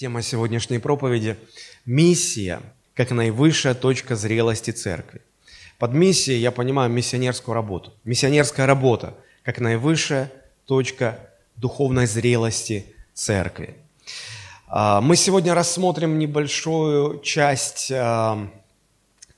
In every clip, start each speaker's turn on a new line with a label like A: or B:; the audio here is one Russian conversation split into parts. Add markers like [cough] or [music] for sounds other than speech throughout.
A: Тема сегодняшней проповеди – миссия, как наивысшая точка зрелости церкви. Под миссией я понимаю миссионерскую работу. Миссионерская работа, как наивысшая точка духовной зрелости церкви. А, мы сегодня рассмотрим небольшую часть а,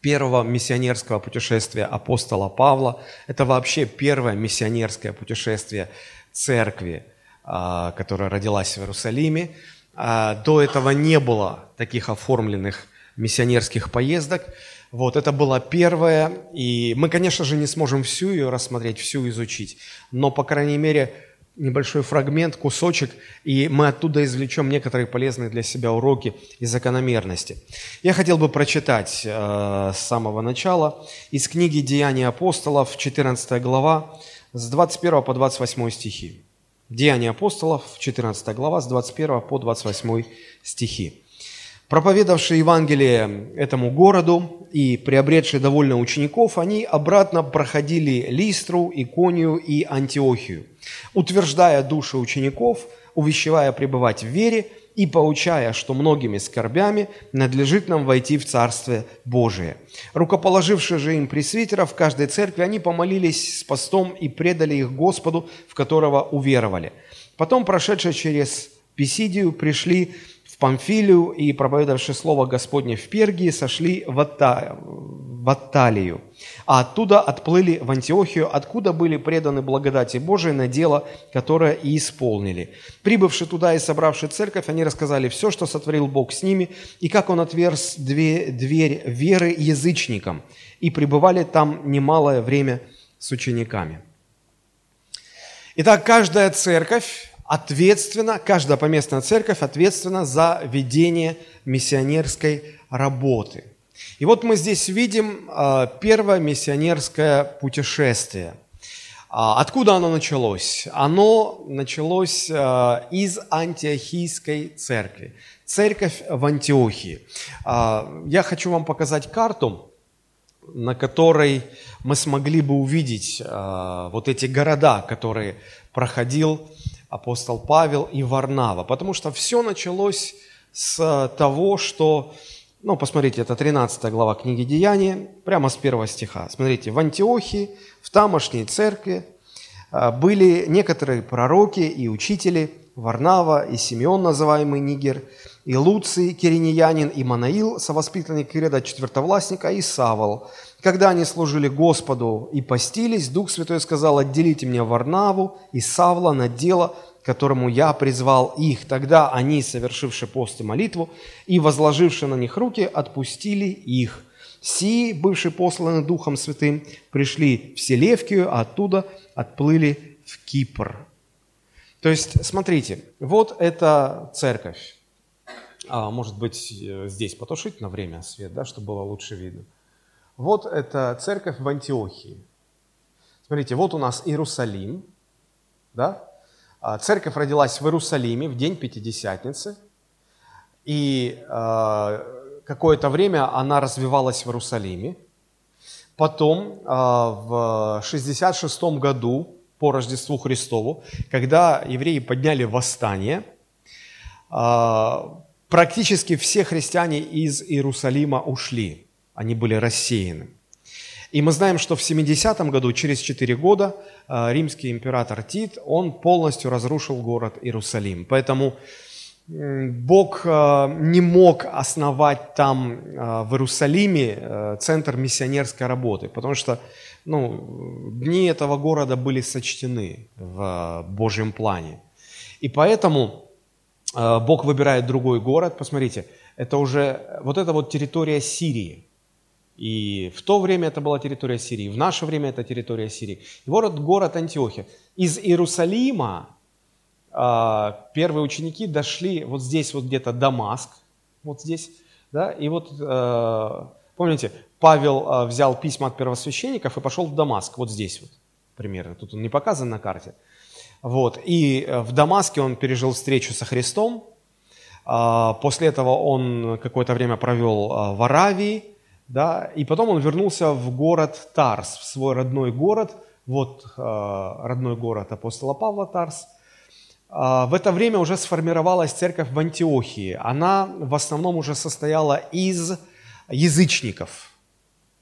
A: первого миссионерского путешествия апостола Павла. Это вообще первое миссионерское путешествие церкви, а, которая родилась в Иерусалиме. А, до этого не было таких оформленных миссионерских поездок. Вот, это была первая, и мы, конечно же, не сможем всю ее рассмотреть, всю изучить, но, по крайней мере, небольшой фрагмент, кусочек, и мы оттуда извлечем некоторые полезные для себя уроки и закономерности. Я хотел бы прочитать э, с самого начала из книги «Деяния апостолов», 14 глава, с 21 по 28 стихи. Деяния апостолов, 14 глава, с 21 по 28 стихи. Проповедавшие Евангелие этому городу и приобретшие довольно учеников, они обратно проходили Листру, Иконию и Антиохию, утверждая души учеников, увещевая пребывать в вере – и поучая, что многими скорбями надлежит нам войти в Царствие Божие. Рукоположившие же им пресвитеров в каждой церкви, они помолились с постом и предали их Господу, в которого уверовали. Потом, прошедшие через Писидию, пришли Памфилию и, проповедовавшие слово Господне в Пергии, сошли в, Атта, в Атталию, а оттуда отплыли в Антиохию, откуда были преданы благодати Божией на дело, которое и исполнили. Прибывши туда и собравши церковь, они рассказали все, что сотворил Бог с ними, и как Он отверз две, дверь веры язычникам, и пребывали там немалое время с учениками. Итак, каждая церковь ответственна, каждая поместная церковь ответственна за ведение миссионерской работы – и вот мы здесь видим а, первое миссионерское путешествие. А, откуда оно началось? Оно началось а, из антиохийской церкви. Церковь в Антиохии. Я хочу вам показать карту, на которой мы смогли бы увидеть вот эти города, которые проходил апостол Павел и Варнава. Потому что все началось с того, что ну, посмотрите, это 13 глава книги Деяния, прямо с первого стиха. Смотрите, в Антиохии, в тамошней церкви а, были некоторые пророки и учители, Варнава и Симеон, называемый Нигер, и Луций, Кириньянин, и Манаил, совоспитанник Иреда, четвертовластника, и Савол. Когда они служили Господу и постились, Дух Святой сказал, отделите мне Варнаву и Савла на дело, которому я призвал их. Тогда они, совершивши пост и молитву, и возложивши на них руки, отпустили их. Си, бывшие посланы Духом Святым, пришли в Селевкию, а оттуда отплыли в Кипр. То есть, смотрите, вот эта церковь. А, может быть, э, здесь потушить на время свет, да, чтобы было лучше видно. Вот эта церковь в Антиохии. Смотрите, вот у нас Иерусалим, да, а, церковь родилась в Иерусалиме в день Пятидесятницы, и а, какое-то время она развивалась в Иерусалиме. Потом а, в 66 году по Рождеству Христову, когда евреи подняли восстание, практически все христиане из Иерусалима ушли, они были рассеяны. И мы знаем, что в 70-м году, через 4 года, э, римский император Тит, он полностью разрушил город Иерусалим. Поэтому Бог э, не мог основать там, э, в Иерусалиме, центр миссионерской работы, потому что ну, дни этого города были сочтены в Божьем плане. И поэтому Бог выбирает другой город. Посмотрите, это уже вот эта вот территория Сирии – и в то время это была территория Сирии, в наше время это территория Сирии. И вот город Антиохия. Из Иерусалима э, первые ученики дошли вот здесь вот где-то Дамаск, вот здесь, да, и вот, э, помните, Павел э, взял письма от первосвященников и пошел в Дамаск, вот здесь вот примерно, тут он не показан на карте. Вот, и в Дамаске он пережил встречу со Христом, после этого он какое-то время провел в Аравии, да, и потом он вернулся в город Тарс, в свой родной город, вот э, родной город апостола Павла Тарс, в это время уже сформировалась церковь в Антиохии. Она в основном уже состояла из язычников,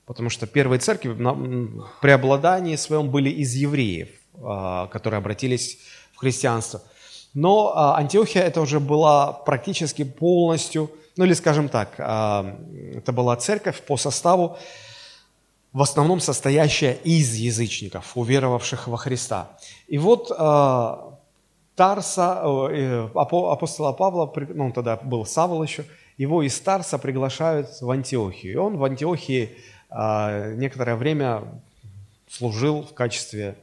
A: потому что первые церкви в преобладании своем были из евреев, которые обратились в христианство. Но Антиохия это уже была практически полностью, ну или скажем так, это была церковь по составу, в основном состоящая из язычников, уверовавших во Христа. И вот э, Тарса, э, апостола Павла, ну он тогда был Савол еще, его из Тарса приглашают в Антиохию. И он в Антиохии э, некоторое время служил в качестве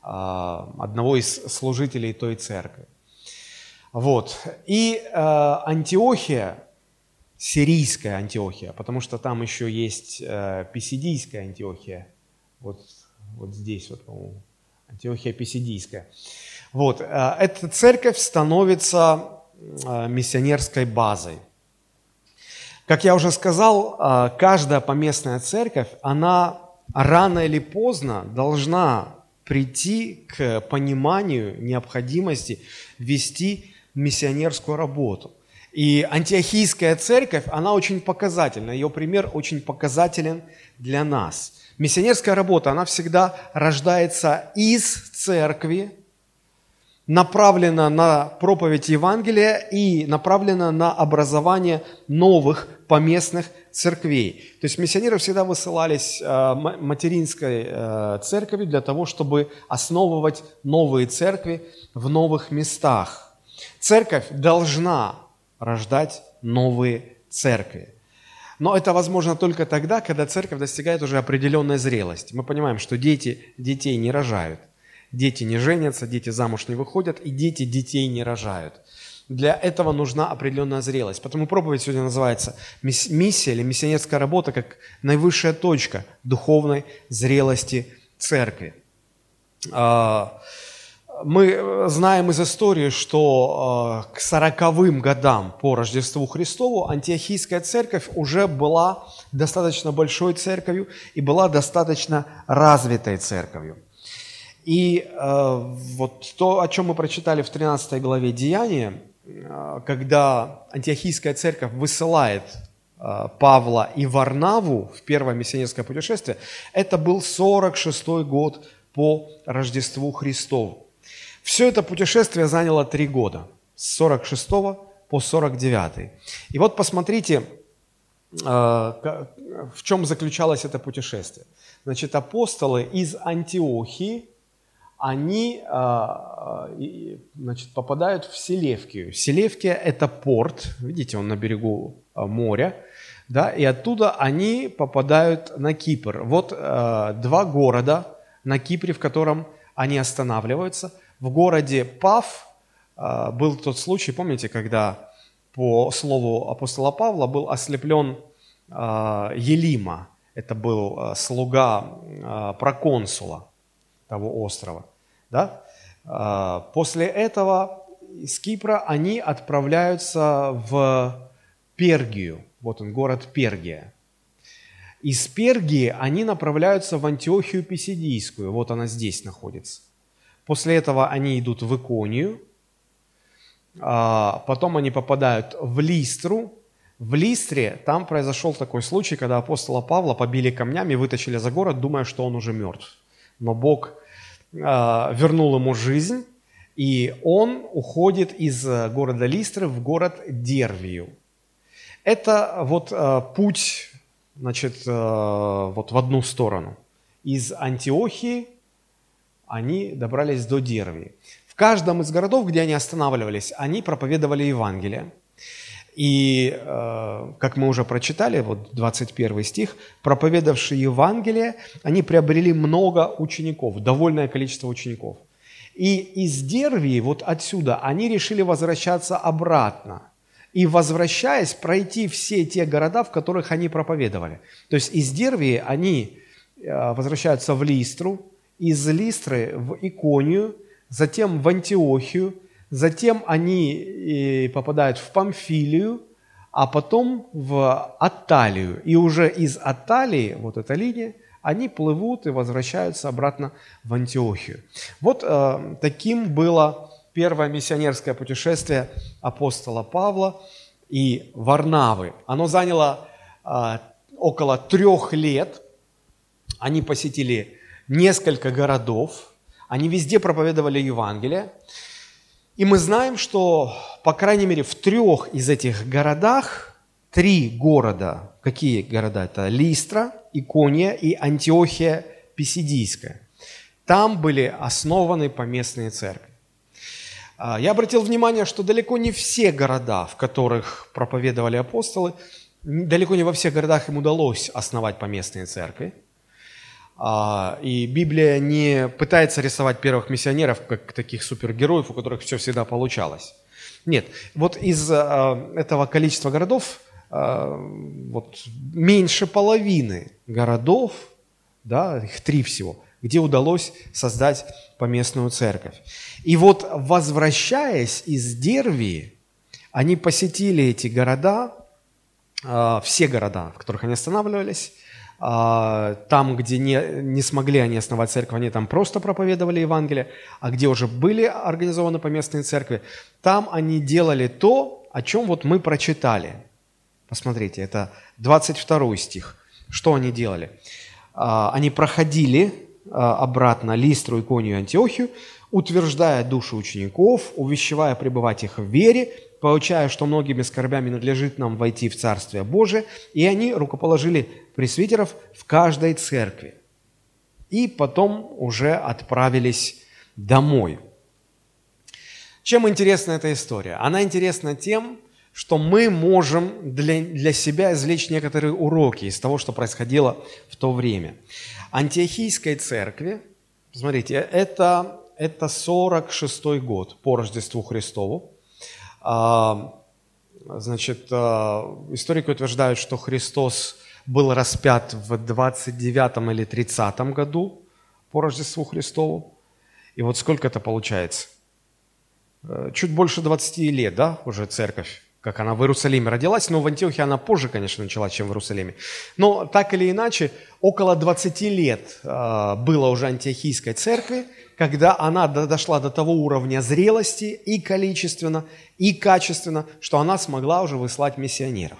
A: одного из служителей той церкви. Вот. И Антиохия, сирийская Антиохия, потому что там еще есть э, писидийская Антиохия. Вот, вот здесь вот, по-моему, Антиохия писидийская. Вот, э, эта церковь становится э, миссионерской базой. Как я уже сказал, каждая поместная церковь, она рано или поздно должна прийти к пониманию необходимости вести миссионерскую работу. И антиохийская церковь, она очень показательна, ее пример очень показателен для нас. Миссионерская работа, она всегда рождается из церкви, направлена на проповедь Евангелия и направлена на образование новых поместных церквей. То есть миссионеры всегда высылались э, материнской э, церковью для того, чтобы основывать новые церкви в новых местах. Церковь должна рождать новые церкви. Но это возможно только тогда, когда церковь достигает уже определенной зрелости. Мы понимаем, что дети детей не рожают, дети не женятся, дети замуж не выходят, и дети детей не рожают. Для этого нужна определенная зрелость. Потому проповедь сегодня называется «Миссия» или «Миссионерская работа» как наивысшая точка духовной зрелости церкви. Мы э, знаем из истории, что э, к сороковым годам по Рождеству Христову антиохийская церковь уже была достаточно большой церковью и была достаточно развитой церковью. И э, вот то, о чем мы прочитали в 13 главе Деяния, когда антиохийская церковь высылает Павла и Варнаву в первое миссионерское путешествие, это был 46 год по Рождеству Христову. Все это путешествие заняло три года, с 46 по 49. И вот посмотрите, э, в чем заключалось это путешествие. Значит, апостолы из Антиохии, они э, значит, попадают в Селевкию. Селевкия – это порт, видите, он на берегу э, моря, да, и оттуда они попадают на Кипр. Вот два города на Кипре, в котором они останавливаются – в городе Пав а, был тот случай, помните, когда по слову апостола Павла был ослеплен а, Елима, это был а, слуга проконсула того острова. Да? После этого из Кипра они отправляются в Пергию, вот он, город Пергия. Из Пергии они направляются в Антиохию Писидийскую, вот она здесь находится. После этого они идут в Иконию, а, потом они попадают в Листру. В Листре там произошел такой случай, когда апостола Павла побили камнями, вытащили за город, думая, что он уже мертв. Но Бог а, вернул ему жизнь, и он уходит из города Листры в город Дервию. Это вот а, путь, значит, вот в одну сторону. Из Антиохии они добрались до Дерви. В каждом из городов, где они останавливались, они проповедовали Евангелие. И, э, как мы уже прочитали, вот 21 стих, проповедовавшие Евангелие, они приобрели много учеников, довольное количество учеников. И из Дервии, вот отсюда, они решили возвращаться обратно. И, возвращаясь, пройти все те города, в которых они проповедовали. То есть из Дервии они э, возвращаются в Листру, из Листры в Иконию, затем в Антиохию, затем они попадают в Памфилию, а потом в Аталию. И уже из Аталии, вот эта линия, они плывут и возвращаются обратно в Антиохию. Вот э, таким было первое миссионерское путешествие апостола Павла и Варнавы. Оно заняло а, около трех лет. Они посетили несколько городов, они везде проповедовали Евангелие. И мы знаем, что, по крайней мере, в трех из этих городах, три города, какие города? Это Листра, Икония и Антиохия Писидийская. Там были основаны поместные церкви. А, я обратил внимание, что далеко не все города, в которых проповедовали апостолы, далеко не во всех городах им удалось основать поместные церкви. А, и Библия не пытается рисовать первых миссионеров как таких супергероев, у которых все всегда получалось. Нет, вот из а, этого количества городов вот меньше половины городов, да, их три всего, где удалось создать поместную церковь. И вот, возвращаясь из Дервии, они посетили эти города, а, все города, в которых они останавливались, а, там, где не, не смогли они основать церковь, они там просто проповедовали Евангелие, а где уже были организованы поместные церкви, там они делали то, о чем вот мы прочитали. Посмотрите, это 22 стих. Что они делали? А, они проходили а, обратно Листру, Иконию и Антиохию, утверждая души учеников, увещевая пребывать их в вере, получая, что многими скорбями надлежит нам войти в Царствие Божие, и они рукоположили пресвитеров в каждой церкви. И потом уже отправились домой. Чем интересна эта история? Она интересна тем, что мы можем для, для себя извлечь некоторые уроки из того, что происходило в то время. Антиохийской церкви, смотрите, это, это 46 год по Рождеству Христову. А, значит, а, историки утверждают, что Христос был распят в 29 или 30 году по Рождеству Христову. И вот сколько это получается? Э, чуть больше 20 лет, да, уже церковь как она в Иерусалиме родилась, но в Антиохии она позже, конечно, началась, чем в Иерусалиме. Но так или иначе, около 20 лет э, было уже антиохийской церкви, когда она дошла до того уровня зрелости и количественно, и качественно, что она смогла уже выслать миссионеров.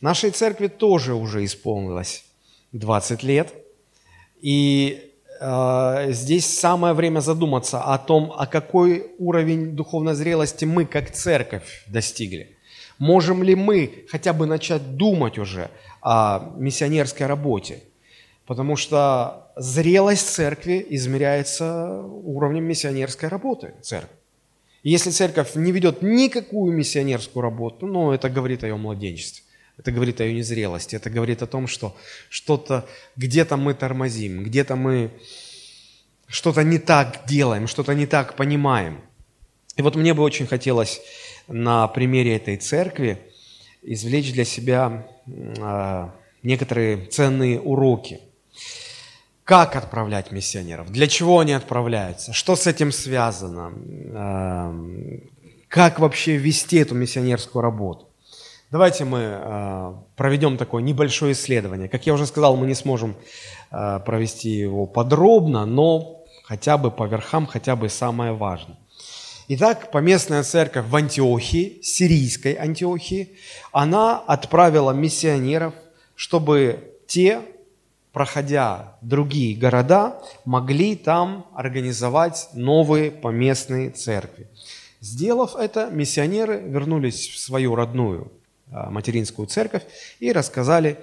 A: Нашей церкви тоже уже исполнилось 20 лет, и э, здесь самое время задуматься о том, а какой уровень духовной зрелости мы как церковь достигли. Можем ли мы хотя бы начать думать уже о миссионерской работе? Потому что зрелость церкви измеряется уровнем миссионерской работы церкви. Если церковь не ведет никакую миссионерскую работу, ну, это говорит о ее младенчестве. Это говорит о ее незрелости. Это говорит о том, что что-то где-то мы тормозим, где-то мы что-то не так делаем, что-то не так понимаем. И вот мне бы очень хотелось на примере этой церкви извлечь для себя а, некоторые ценные уроки. Как отправлять миссионеров? Для чего они отправляются? Что с этим связано? А, как вообще вести эту миссионерскую работу? Давайте мы а, проведем такое небольшое исследование. Как я уже сказал, мы не сможем провести его подробно, но хотя бы по верхам, хотя бы самое важное. Итак, поместная церковь в Антиохии, сирийской Антиохии, она отправила миссионеров, чтобы те, проходя другие города, могли там организовать новые поместные церкви. Сделав это, миссионеры вернулись в свою родную а, материнскую церковь и рассказали,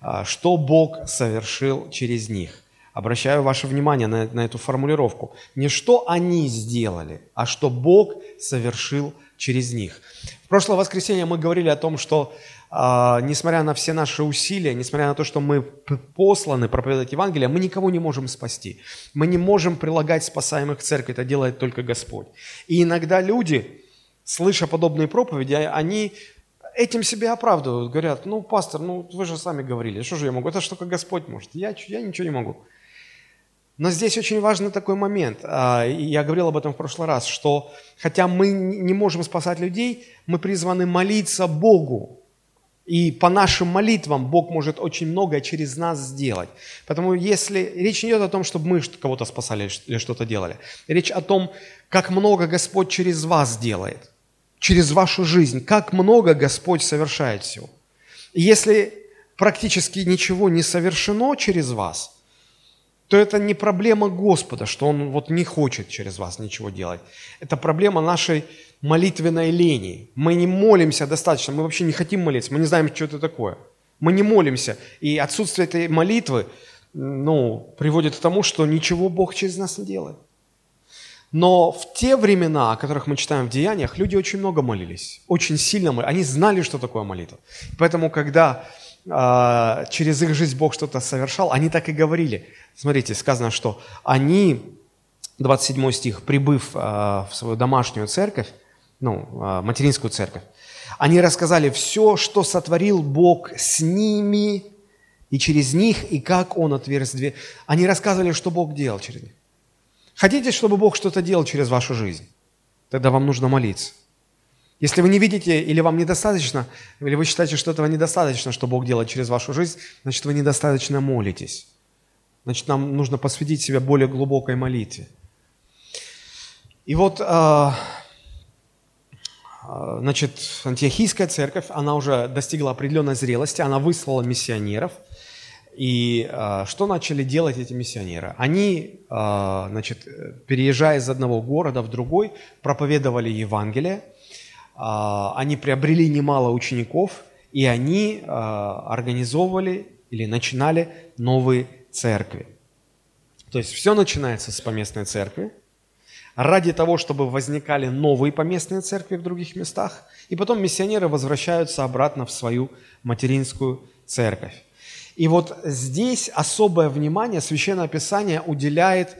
A: а, что Бог совершил через них. Обращаю ваше внимание на, на эту формулировку. Не что они сделали, а что Бог совершил через них. В прошлое воскресенье мы говорили о том, что несмотря на все наши усилия, несмотря на то, что мы посланы проповедовать Евангелие, мы никого не можем спасти. Мы не можем прилагать спасаемых к церкви, это делает только Господь. И иногда люди, слыша подобные проповеди, они этим себя оправдывают, говорят, ну, пастор, ну, вы же сами говорили, что же я могу, это что только Господь может, я, я ничего не могу. Но здесь очень важный такой момент. А, я говорил об этом в прошлый раз, что хотя мы не можем спасать людей, мы призваны молиться Богу И по нашим молитвам Бог может очень многое через нас сделать. Поэтому если речь не идет о том, чтобы мы кого-то спасали или что-то делали, речь о том, как много Господь через вас делает, через вашу жизнь, как много Господь совершает всего. Если практически ничего не совершено через вас, то это не проблема Господа, что Он вот не хочет через вас ничего делать. Это проблема нашей молитвенной лени. Мы не молимся достаточно, мы вообще не хотим молиться, мы не знаем, что это такое. Мы не молимся, и отсутствие этой молитвы ну, приводит к тому, что ничего Бог через нас не делает. Но в те времена, о которых мы читаем в Деяниях, люди очень много молились, очень сильно молились. Они знали, что такое молитва. Поэтому, когда э, через их жизнь Бог что-то совершал, они так и говорили. Смотрите, сказано, что они, 27 стих, прибыв э, в свою домашнюю церковь, ну, а, материнскую церковь, они рассказали все, что сотворил Бог с ними и через них, и как Он отверз дверь. Они рассказывали, что Бог делал через них. Хотите, чтобы Бог что-то делал через вашу жизнь? Тогда вам нужно молиться. Если вы не видите или вам недостаточно, или вы считаете, что этого недостаточно, что Бог делает через вашу жизнь, значит, вы недостаточно молитесь. Значит, нам нужно посвятить себя более глубокой молитве. И вот а, значит, антиохийская церковь, она уже достигла определенной зрелости, она выслала миссионеров. И э, что начали делать эти миссионеры? Они, э, значит, переезжая из одного города в другой, проповедовали Евангелие, они приобрели немало учеников, и они организовывали или начинали новые церкви. То есть все начинается с поместной церкви, ради того, чтобы возникали новые поместные церкви в других местах, и потом миссионеры возвращаются обратно в свою материнскую церковь. И вот здесь особое внимание Священное Писание уделяет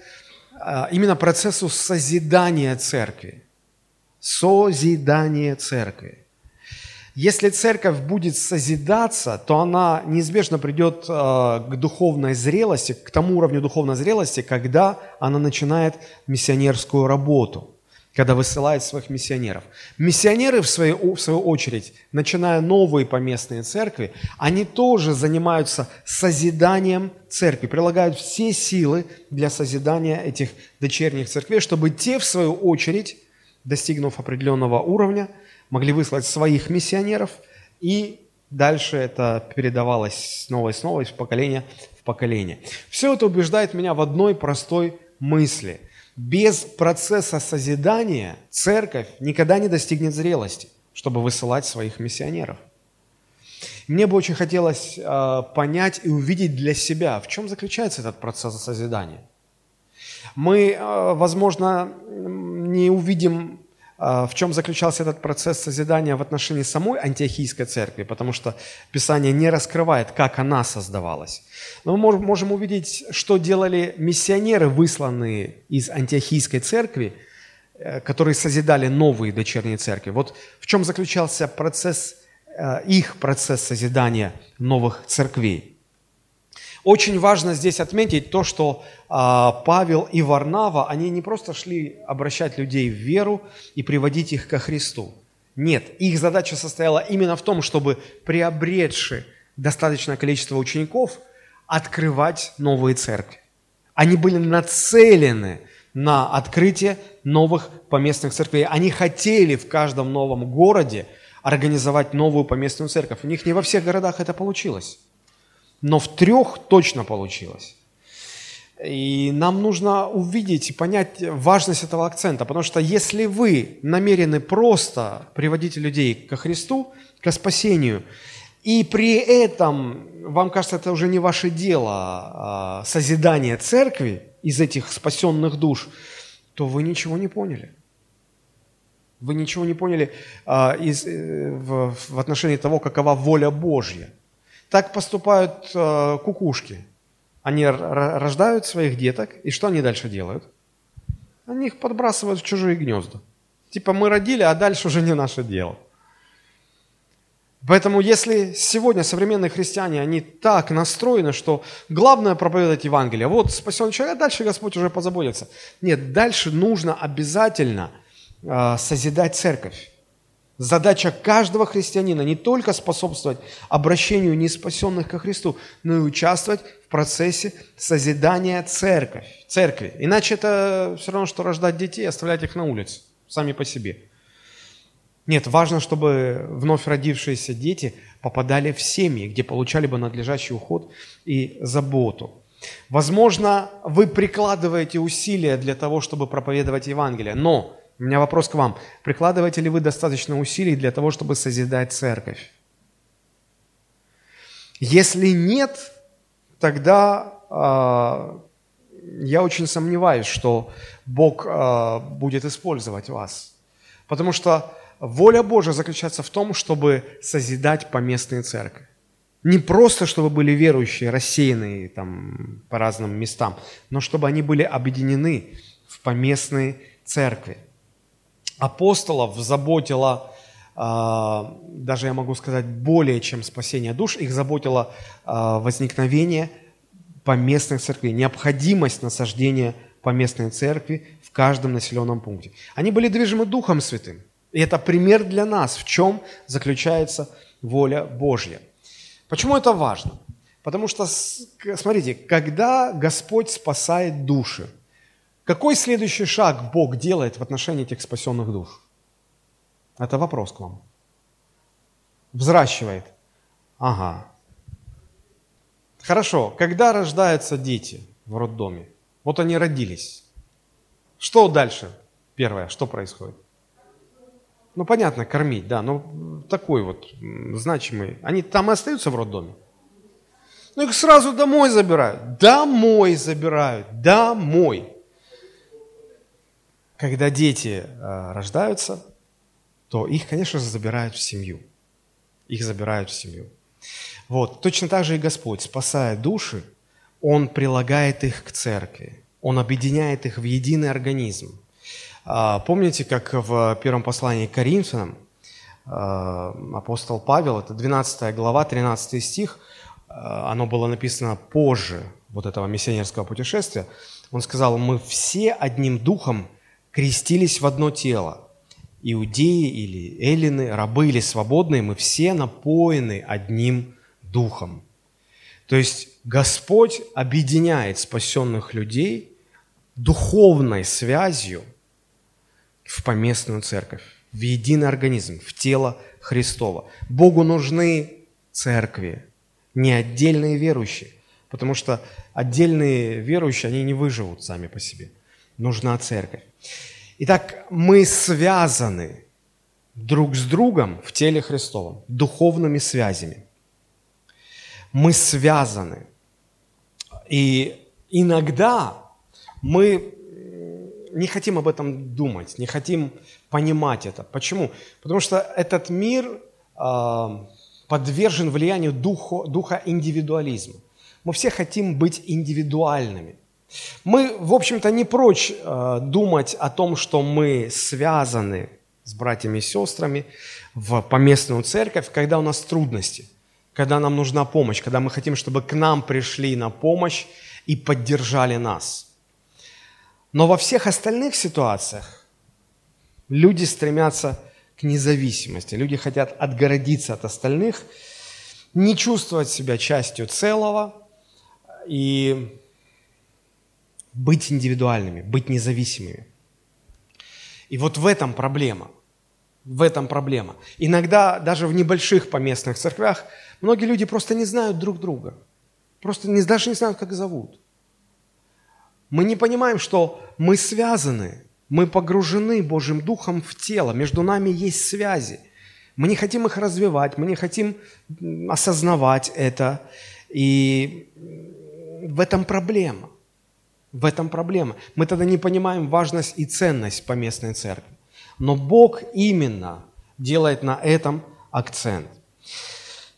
A: а, именно процессу созидания церкви. Созидание церкви. Если церковь будет созидаться, то она неизбежно придет э, к духовной зрелости, к тому уровню духовной зрелости, когда она начинает миссионерскую работу, когда высылает своих миссионеров. Миссионеры, в свою, в свою очередь, начиная новые поместные церкви, они тоже занимаются созиданием церкви, прилагают все силы для созидания этих дочерних церквей, чтобы те, в свою очередь, достигнув определенного уровня, могли выслать своих миссионеров, и дальше это передавалось снова и снова из поколения в поколение. Все это убеждает меня в одной простой мысли. Без процесса созидания церковь никогда не достигнет зрелости, чтобы высылать своих миссионеров. Мне бы очень хотелось э, понять и увидеть для себя, в чем заключается этот процесс созидания. Мы, э, возможно, не увидим в чем заключался этот процесс созидания в отношении самой антиохийской церкви, потому что Писание не раскрывает, как она создавалась. Но мы можем увидеть, что делали миссионеры, высланные из антиохийской церкви, э, которые созидали новые дочерние церкви. Вот в чем заключался процесс, э, их процесс созидания новых церквей. Очень важно здесь отметить то, что а, Павел и Варнава, они не просто шли обращать людей в веру и приводить их ко Христу. Нет, их задача состояла именно в том, чтобы приобретши достаточное количество учеников, открывать новые церкви. Они были нацелены на открытие новых поместных церквей. Они хотели в каждом новом городе организовать новую поместную церковь. У них не во всех городах это получилось но в трех точно получилось. И нам нужно увидеть и понять важность этого акцента, потому что если вы намерены просто приводить людей ко Христу, к спасению, и при этом вам кажется, это уже не ваше дело, а созидание церкви из этих спасенных душ, то вы ничего не поняли. Вы ничего не поняли а, э, в отношении того, какова воля Божья. Так поступают э, кукушки. Они рождают своих деток, и что они дальше делают? Они их подбрасывают в чужие гнезда. Типа мы родили, а дальше уже не наше дело. Поэтому если сегодня современные христиане, они так настроены, что главное проповедовать Евангелие, вот спасен человек, а дальше Господь уже позаботится. Нет, дальше нужно обязательно э, созидать церковь. Задача каждого христианина не только способствовать обращению неспасенных ко Христу, но и участвовать в процессе созидания церковь, церкви. Иначе это все равно, что рождать детей и оставлять их на улице, сами по себе. Нет, важно, чтобы вновь родившиеся дети попадали в семьи, где получали бы надлежащий уход и заботу. Возможно, вы прикладываете усилия для того, чтобы проповедовать Евангелие, но у меня вопрос к вам. Прикладываете ли вы достаточно усилий для того, чтобы созидать церковь? Если нет, тогда э, я очень сомневаюсь, что Бог э, будет использовать вас. Потому что воля Божия заключается в том, чтобы созидать поместные церкви. Не просто, чтобы были верующие, рассеянные там, по разным местам, но чтобы они были объединены в поместные церкви апостолов заботило, а, даже я могу сказать, более чем спасение душ, их заботило а, возникновение поместных церквей, необходимость насаждения поместной церкви в каждом населенном пункте. Они были движимы Духом Святым. И это пример для нас, в чем заключается воля Божья. Почему это важно? Потому что, смотрите, когда Господь спасает души, какой следующий шаг Бог делает в отношении этих спасенных душ? Это вопрос к вам. Взращивает. Ага. Хорошо. Когда рождаются дети в роддоме? Вот они родились. Что дальше? Первое, что происходит? Ну, понятно, кормить, да, но такой вот значимый. Они там и остаются в роддоме? Ну, их сразу домой забирают. Домой забирают. Домой. Когда дети э, рождаются, то их, конечно же, забирают в семью. Их забирают в семью. Вот. Точно так же и Господь, спасая души, Он прилагает их к церкви. Он объединяет их в единый организм. А, помните, как в первом послании к Коринфянам э, апостол Павел, это 12 глава, 13 стих, э, оно было написано позже вот этого миссионерского путешествия, он сказал, мы все одним духом крестились в одно тело. Иудеи или эллины, рабы или свободные, мы все напоены одним духом. То есть Господь объединяет спасенных людей духовной связью в поместную церковь, в единый организм, в тело Христова. Богу нужны церкви, не отдельные верующие, потому что отдельные верующие, они не выживут сами по себе. Нужна церковь. Итак, мы связаны друг с другом в теле Христовом, духовными связями. Мы связаны. И иногда мы не хотим об этом думать, не хотим понимать это. Почему? Потому что этот мир э, подвержен влиянию духа, духа индивидуализма. Мы все хотим быть индивидуальными – мы, в общем-то, не прочь э, думать о том, что мы связаны с братьями и сестрами в поместную церковь, когда у нас трудности, когда нам нужна помощь, когда мы хотим, чтобы к нам пришли на помощь и поддержали нас. Но во всех остальных ситуациях люди стремятся к независимости, люди хотят отгородиться от остальных, не чувствовать себя частью целого и быть индивидуальными, быть независимыми. И вот в этом проблема. В этом проблема. Иногда даже в небольших поместных церквях многие люди просто не знают друг друга. Просто не, даже не знают, как зовут. Мы не понимаем, что мы связаны, мы погружены Божьим Духом в тело, между нами есть связи. Мы не хотим их развивать, мы не хотим осознавать это. И в этом проблема. В этом проблема. Мы тогда не понимаем важность и ценность поместной церкви. Но Бог именно делает на этом акцент.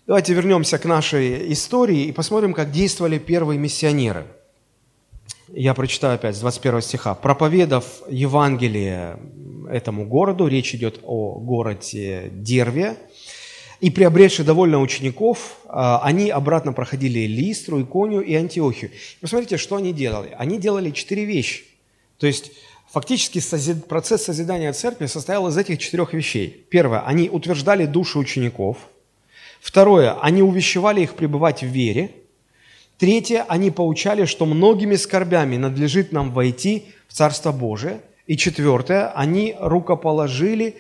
A: Давайте вернемся к нашей истории и посмотрим, как действовали первые миссионеры. Я прочитаю опять с 21 стиха. «Проповедав Евангелие этому городу, речь идет о городе Дерве, и приобретшие довольно учеников, а, они обратно проходили Листру, Иконию и Антиохию. Посмотрите, что они делали. Они делали четыре вещи. То есть Фактически процесс созидания церкви состоял из этих четырех вещей. Первое, они утверждали души учеников. Второе, они увещевали их пребывать в вере. Третье, они поучали, что многими скорбями надлежит нам войти в Царство Божие. И четвертое, они рукоположили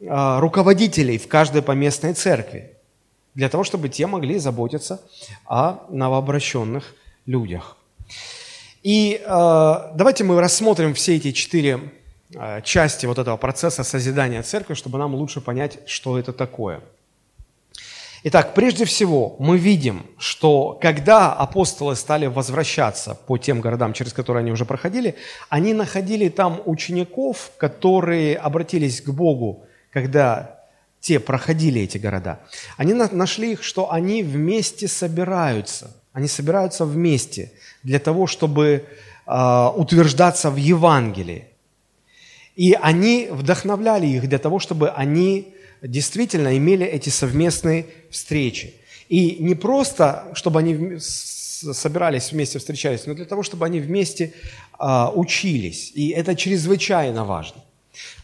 A: руководителей в каждой поместной церкви, для того, чтобы те могли заботиться о новообращенных людях. И э, давайте мы рассмотрим все эти четыре э, части вот этого процесса созидания церкви, чтобы нам лучше понять, что это такое – Итак, прежде всего, мы видим, что когда апостолы стали возвращаться по тем городам, через которые они уже проходили, они находили там учеников, которые обратились к Богу, когда те проходили эти города. Они нашли их, что они вместе собираются. Они собираются вместе для того, чтобы э, утверждаться в Евангелии. И они вдохновляли их для того, чтобы они действительно имели эти совместные встречи. И не просто, чтобы они собирались вместе, встречались, но для того, чтобы они вместе а, учились. И это чрезвычайно важно.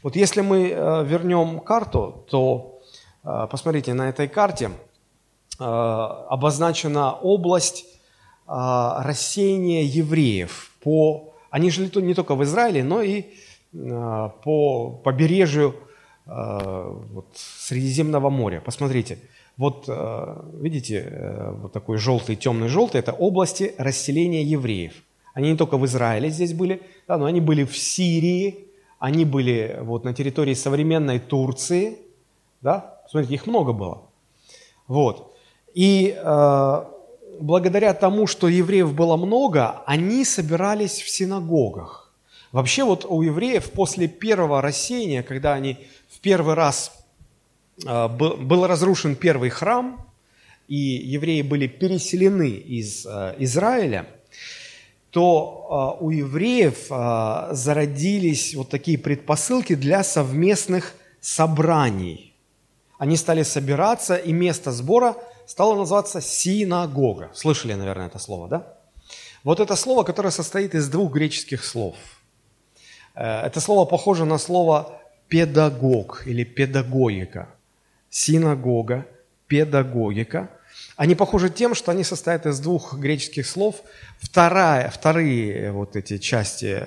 A: Вот если мы а, вернем карту, то а, посмотрите, на этой карте а, обозначена область рассеяния евреев. По, они жили не только в Израиле, но и по побережью Э, вот, Средиземного моря. Посмотрите, вот э, видите, э, вот такой желтый, темный желтый, это области расселения евреев. Они не только в Израиле здесь были, да, но они были в Сирии, они были вот на территории современной Турции, да, смотрите, их много было. Вот. И э, благодаря тому, что евреев было много, они собирались в синагогах. Вообще вот у евреев после первого рассеяния, когда они в первый раз а, был разрушен первый храм, и евреи были переселены из а, Израиля, то а, у евреев зародились вот такие предпосылки для совместных собраний. Они стали собираться, и место сбора стало называться синагога. Слышали, наверное, это слово, да? Вот это слово, которое состоит из двух греческих слов – Э, это слово похоже на слово педагог или педагогика. Синагога, педагогика. Они похожи тем, что они состоят из двух греческих слов. Вторая, вторые вот эти части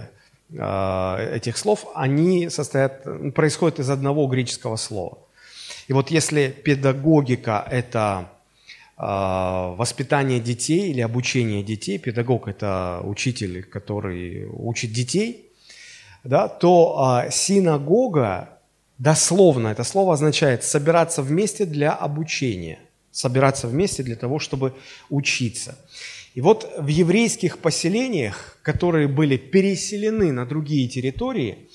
A: э, этих слов, они состоят, происходят из одного греческого слова. И вот если педагогика – это э, воспитание детей или обучение детей, педагог – это учитель, который учит детей – да, то а, синагога, дословно это слово означает собираться вместе для обучения, собираться вместе для того, чтобы учиться. И вот в еврейских поселениях, которые были переселены на другие территории,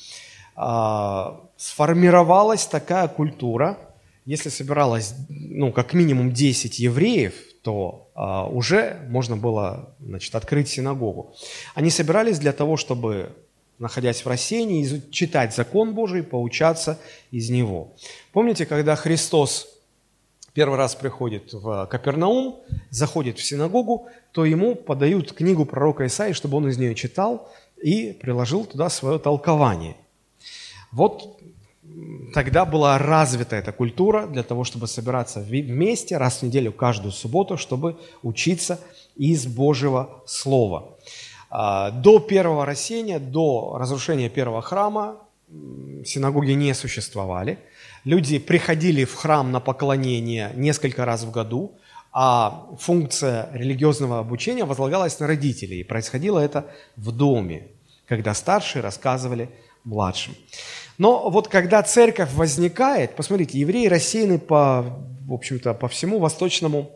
A: а, сформировалась такая культура, если собиралось, ну, как минимум 10 евреев, то а, уже можно было, значит, открыть синагогу. Они собирались для того, чтобы находясь в рассеянии, читать закон Божий, поучаться из него. Помните, когда Христос первый раз приходит в Капернаум, заходит в синагогу, то ему подают книгу пророка Исаии, чтобы он из нее читал и приложил туда свое толкование. Вот тогда была развита эта культура для того, чтобы собираться вместе раз в неделю, каждую субботу, чтобы учиться из Божьего Слова. А, до первого рассеяния, до разрушения первого храма синагоги не существовали. Люди приходили в храм на поклонение несколько раз в году, а функция религиозного обучения возлагалась на родителей. И происходило это в доме, когда старшие рассказывали младшим. Но вот когда церковь возникает, посмотрите, евреи рассеяны по, в общем-то, по всему восточному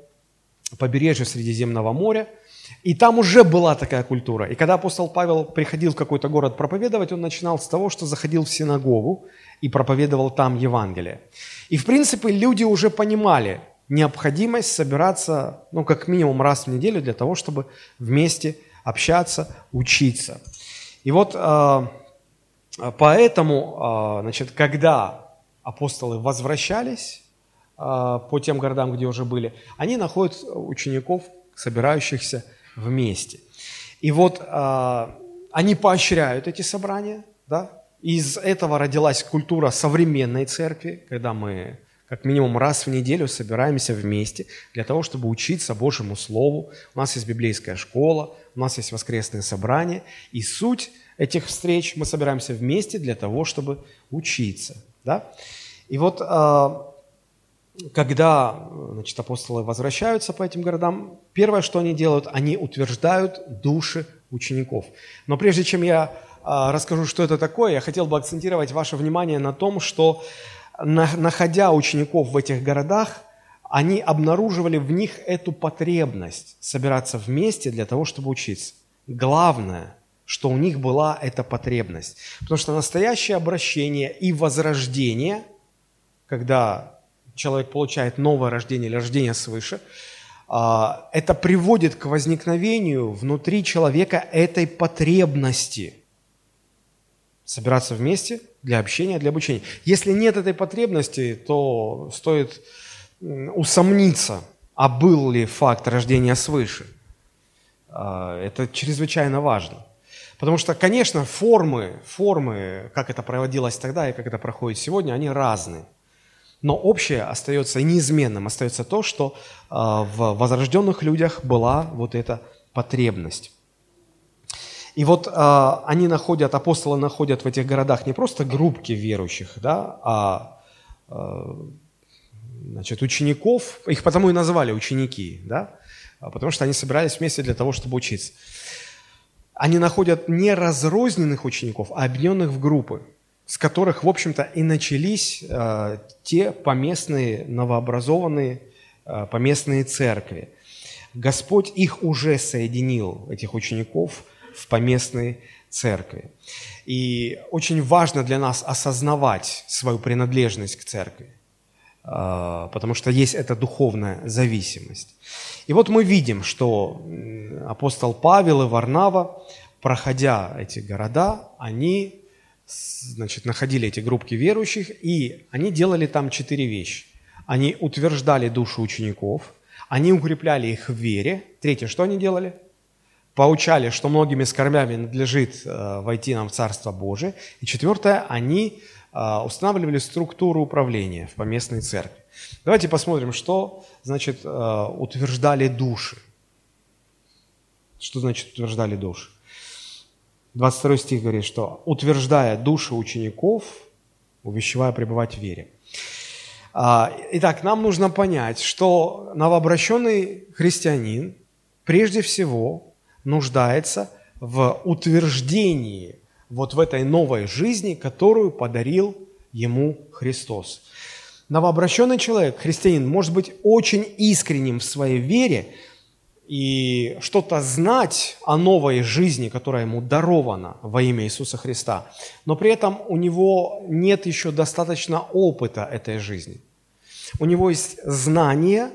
A: побережью Средиземного моря – и там уже была такая культура. И когда апостол Павел приходил в какой-то город проповедовать, он начинал с того, что заходил в синагогу и проповедовал там Евангелие. И, в принципе, люди уже понимали необходимость собираться, ну, как минимум раз в неделю для того, чтобы вместе общаться, учиться. И вот э, поэтому, э, значит, когда апостолы возвращались э, по тем городам, где уже были, они находят учеников, собирающихся вместе. И вот э, они поощряют эти собрания, да? Из этого родилась культура современной церкви, когда мы как минимум раз в неделю собираемся вместе для того, чтобы учиться Божьему Слову. У нас есть библейская школа, у нас есть воскресные собрания. И суть этих встреч мы собираемся вместе для того, чтобы учиться. Да? И вот а, когда значит, апостолы возвращаются по этим городам, первое, что они делают, они утверждают души учеников. Но прежде чем я а, расскажу, что это такое, я хотел бы акцентировать ваше внимание на том, что находя учеников в этих городах, они обнаруживали в них эту потребность собираться вместе для того, чтобы учиться. Главное, что у них была эта потребность. Потому что настоящее обращение и возрождение, когда человек получает новое рождение или рождение свыше, а, это приводит к возникновению внутри человека этой потребности – собираться вместе для общения, для обучения. Если нет этой потребности, то стоит усомниться, а был ли факт рождения свыше. А, это чрезвычайно важно. Потому что, конечно, формы, формы, как это проводилось тогда и как это проходит сегодня, они разные. Но общее остается неизменным, остается то, что а, в возрожденных людях была вот эта потребность. И вот э, они находят, апостолы находят в этих городах не просто группки верующих, да, а э, значит, учеников, их потому и назвали ученики, да, а потому что они собирались вместе для того, чтобы учиться. Они находят не разрозненных учеников, а объединенных в группы, с которых, в общем-то, и начались э, те поместные, новообразованные э, поместные церкви. Господь их уже соединил, этих учеников, в поместной церкви. И очень важно для нас осознавать свою принадлежность к церкви, а, потому что есть эта духовная зависимость. И вот мы видим, что апостол Павел и Варнава, проходя эти города, они значит, находили эти группки верующих, и они делали там четыре вещи. Они утверждали душу учеников, они укрепляли их в вере. Третье, что они делали? поучали, что многими скорбями надлежит э, войти нам в Царство Божие. И четвертое, они э, устанавливали структуру управления в поместной церкви. Давайте посмотрим, что значит э, утверждали души. Что значит утверждали души? 22 стих говорит, что утверждая души учеников, увещевая пребывать в вере. А, итак, нам нужно понять, что новообращенный христианин прежде всего нуждается в утверждении вот в этой новой жизни, которую подарил ему Христос. Новообращенный человек, христианин, может быть очень искренним в своей вере и что-то знать о новой жизни, которая ему дарована во имя Иисуса Христа, но при этом у него нет еще достаточно опыта этой жизни. У него есть знания,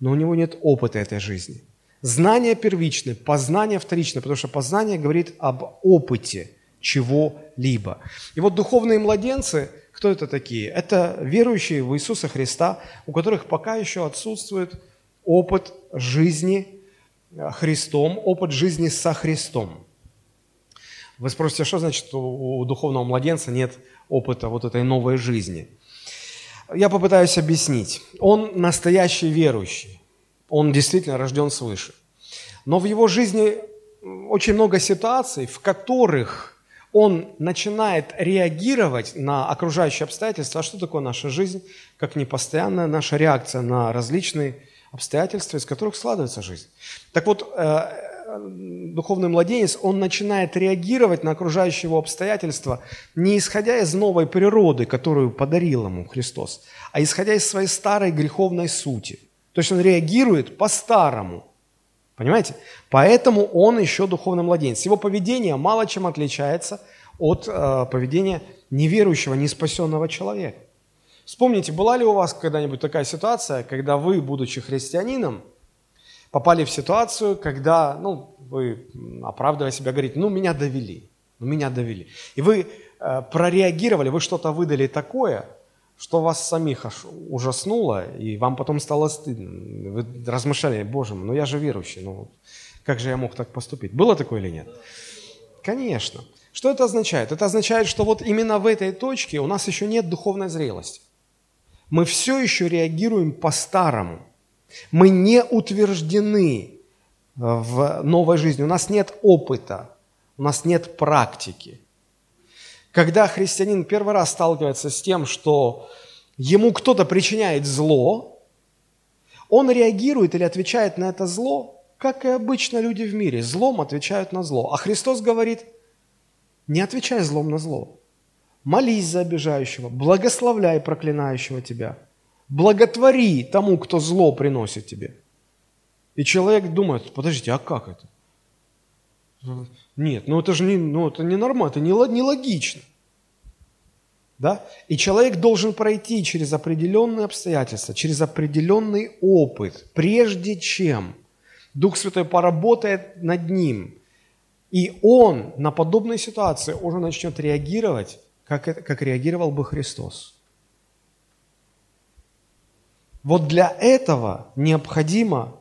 A: но у него нет опыта этой жизни – Знание первичное, познание вторичное, потому что познание говорит об опыте чего-либо. И вот духовные младенцы, кто это такие? Это верующие в Иисуса Христа, у которых пока еще отсутствует опыт жизни Христом, опыт жизни со Христом. Вы спросите, что значит у духовного младенца нет опыта вот этой новой жизни? Я попытаюсь объяснить. Он настоящий верующий он действительно рожден свыше. Но в его жизни очень много ситуаций, в которых он начинает реагировать на окружающие обстоятельства. А что такое наша жизнь? Как непостоянная наша реакция на различные обстоятельства, из которых складывается жизнь. Так вот, э, духовный младенец, он начинает реагировать на окружающие его обстоятельства не исходя из новой природы, которую подарил ему Христос, а исходя из своей старой греховной сути – то есть он реагирует по-старому. Понимаете? Поэтому он еще духовный младенец. Его поведение мало чем отличается от э, поведения неверующего, неспасенного человека. Вспомните, была ли у вас когда-нибудь такая ситуация, когда вы, будучи христианином, попали в ситуацию, когда, ну, вы, оправдывая себя, говорите, ну, меня довели, ну, меня довели. И вы э, прореагировали, вы что-то выдали такое – что вас самих аж ужаснуло, и вам потом стало стыдно. Вы размышляли, боже мой, ну я же верующий, ну как же я мог так поступить? Было такое или нет? Конечно. Что это означает? Это означает, что вот именно в этой точке у нас еще нет духовной зрелости. Мы все еще реагируем по-старому. Мы не утверждены в новой жизни. У нас нет опыта, у нас нет практики. Когда христианин первый раз сталкивается с тем, что ему кто-то причиняет зло, он реагирует или отвечает на это зло, как и обычно люди в мире. Злом отвечают на зло. А Христос говорит, не отвечай злом на зло. Молись за обижающего, благословляй проклинающего тебя, благотвори тому, кто зло приносит тебе. И человек думает, подождите, а как это? Нет, ну это же не, ну это не нормально, это не, не логично. Да? И человек должен пройти через определенные обстоятельства, через определенный опыт, прежде чем Дух Святой поработает над ним. И он на подобные ситуации уже начнет реагировать, как, как реагировал бы Христос. Вот для этого необходимо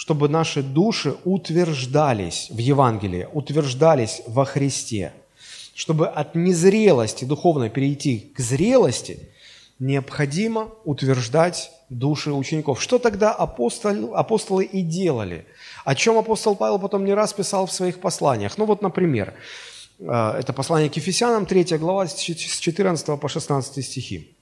A: чтобы наши души утверждались в Евангелии, утверждались во Христе. Чтобы от незрелости духовной перейти к зрелости, необходимо утверждать души учеников. Что тогда апостол, апостолы и делали? О чем апостол Павел потом не раз писал в своих посланиях. Ну вот, например, это послание к Ефесянам, 3 глава, с 14 по 16 стихи.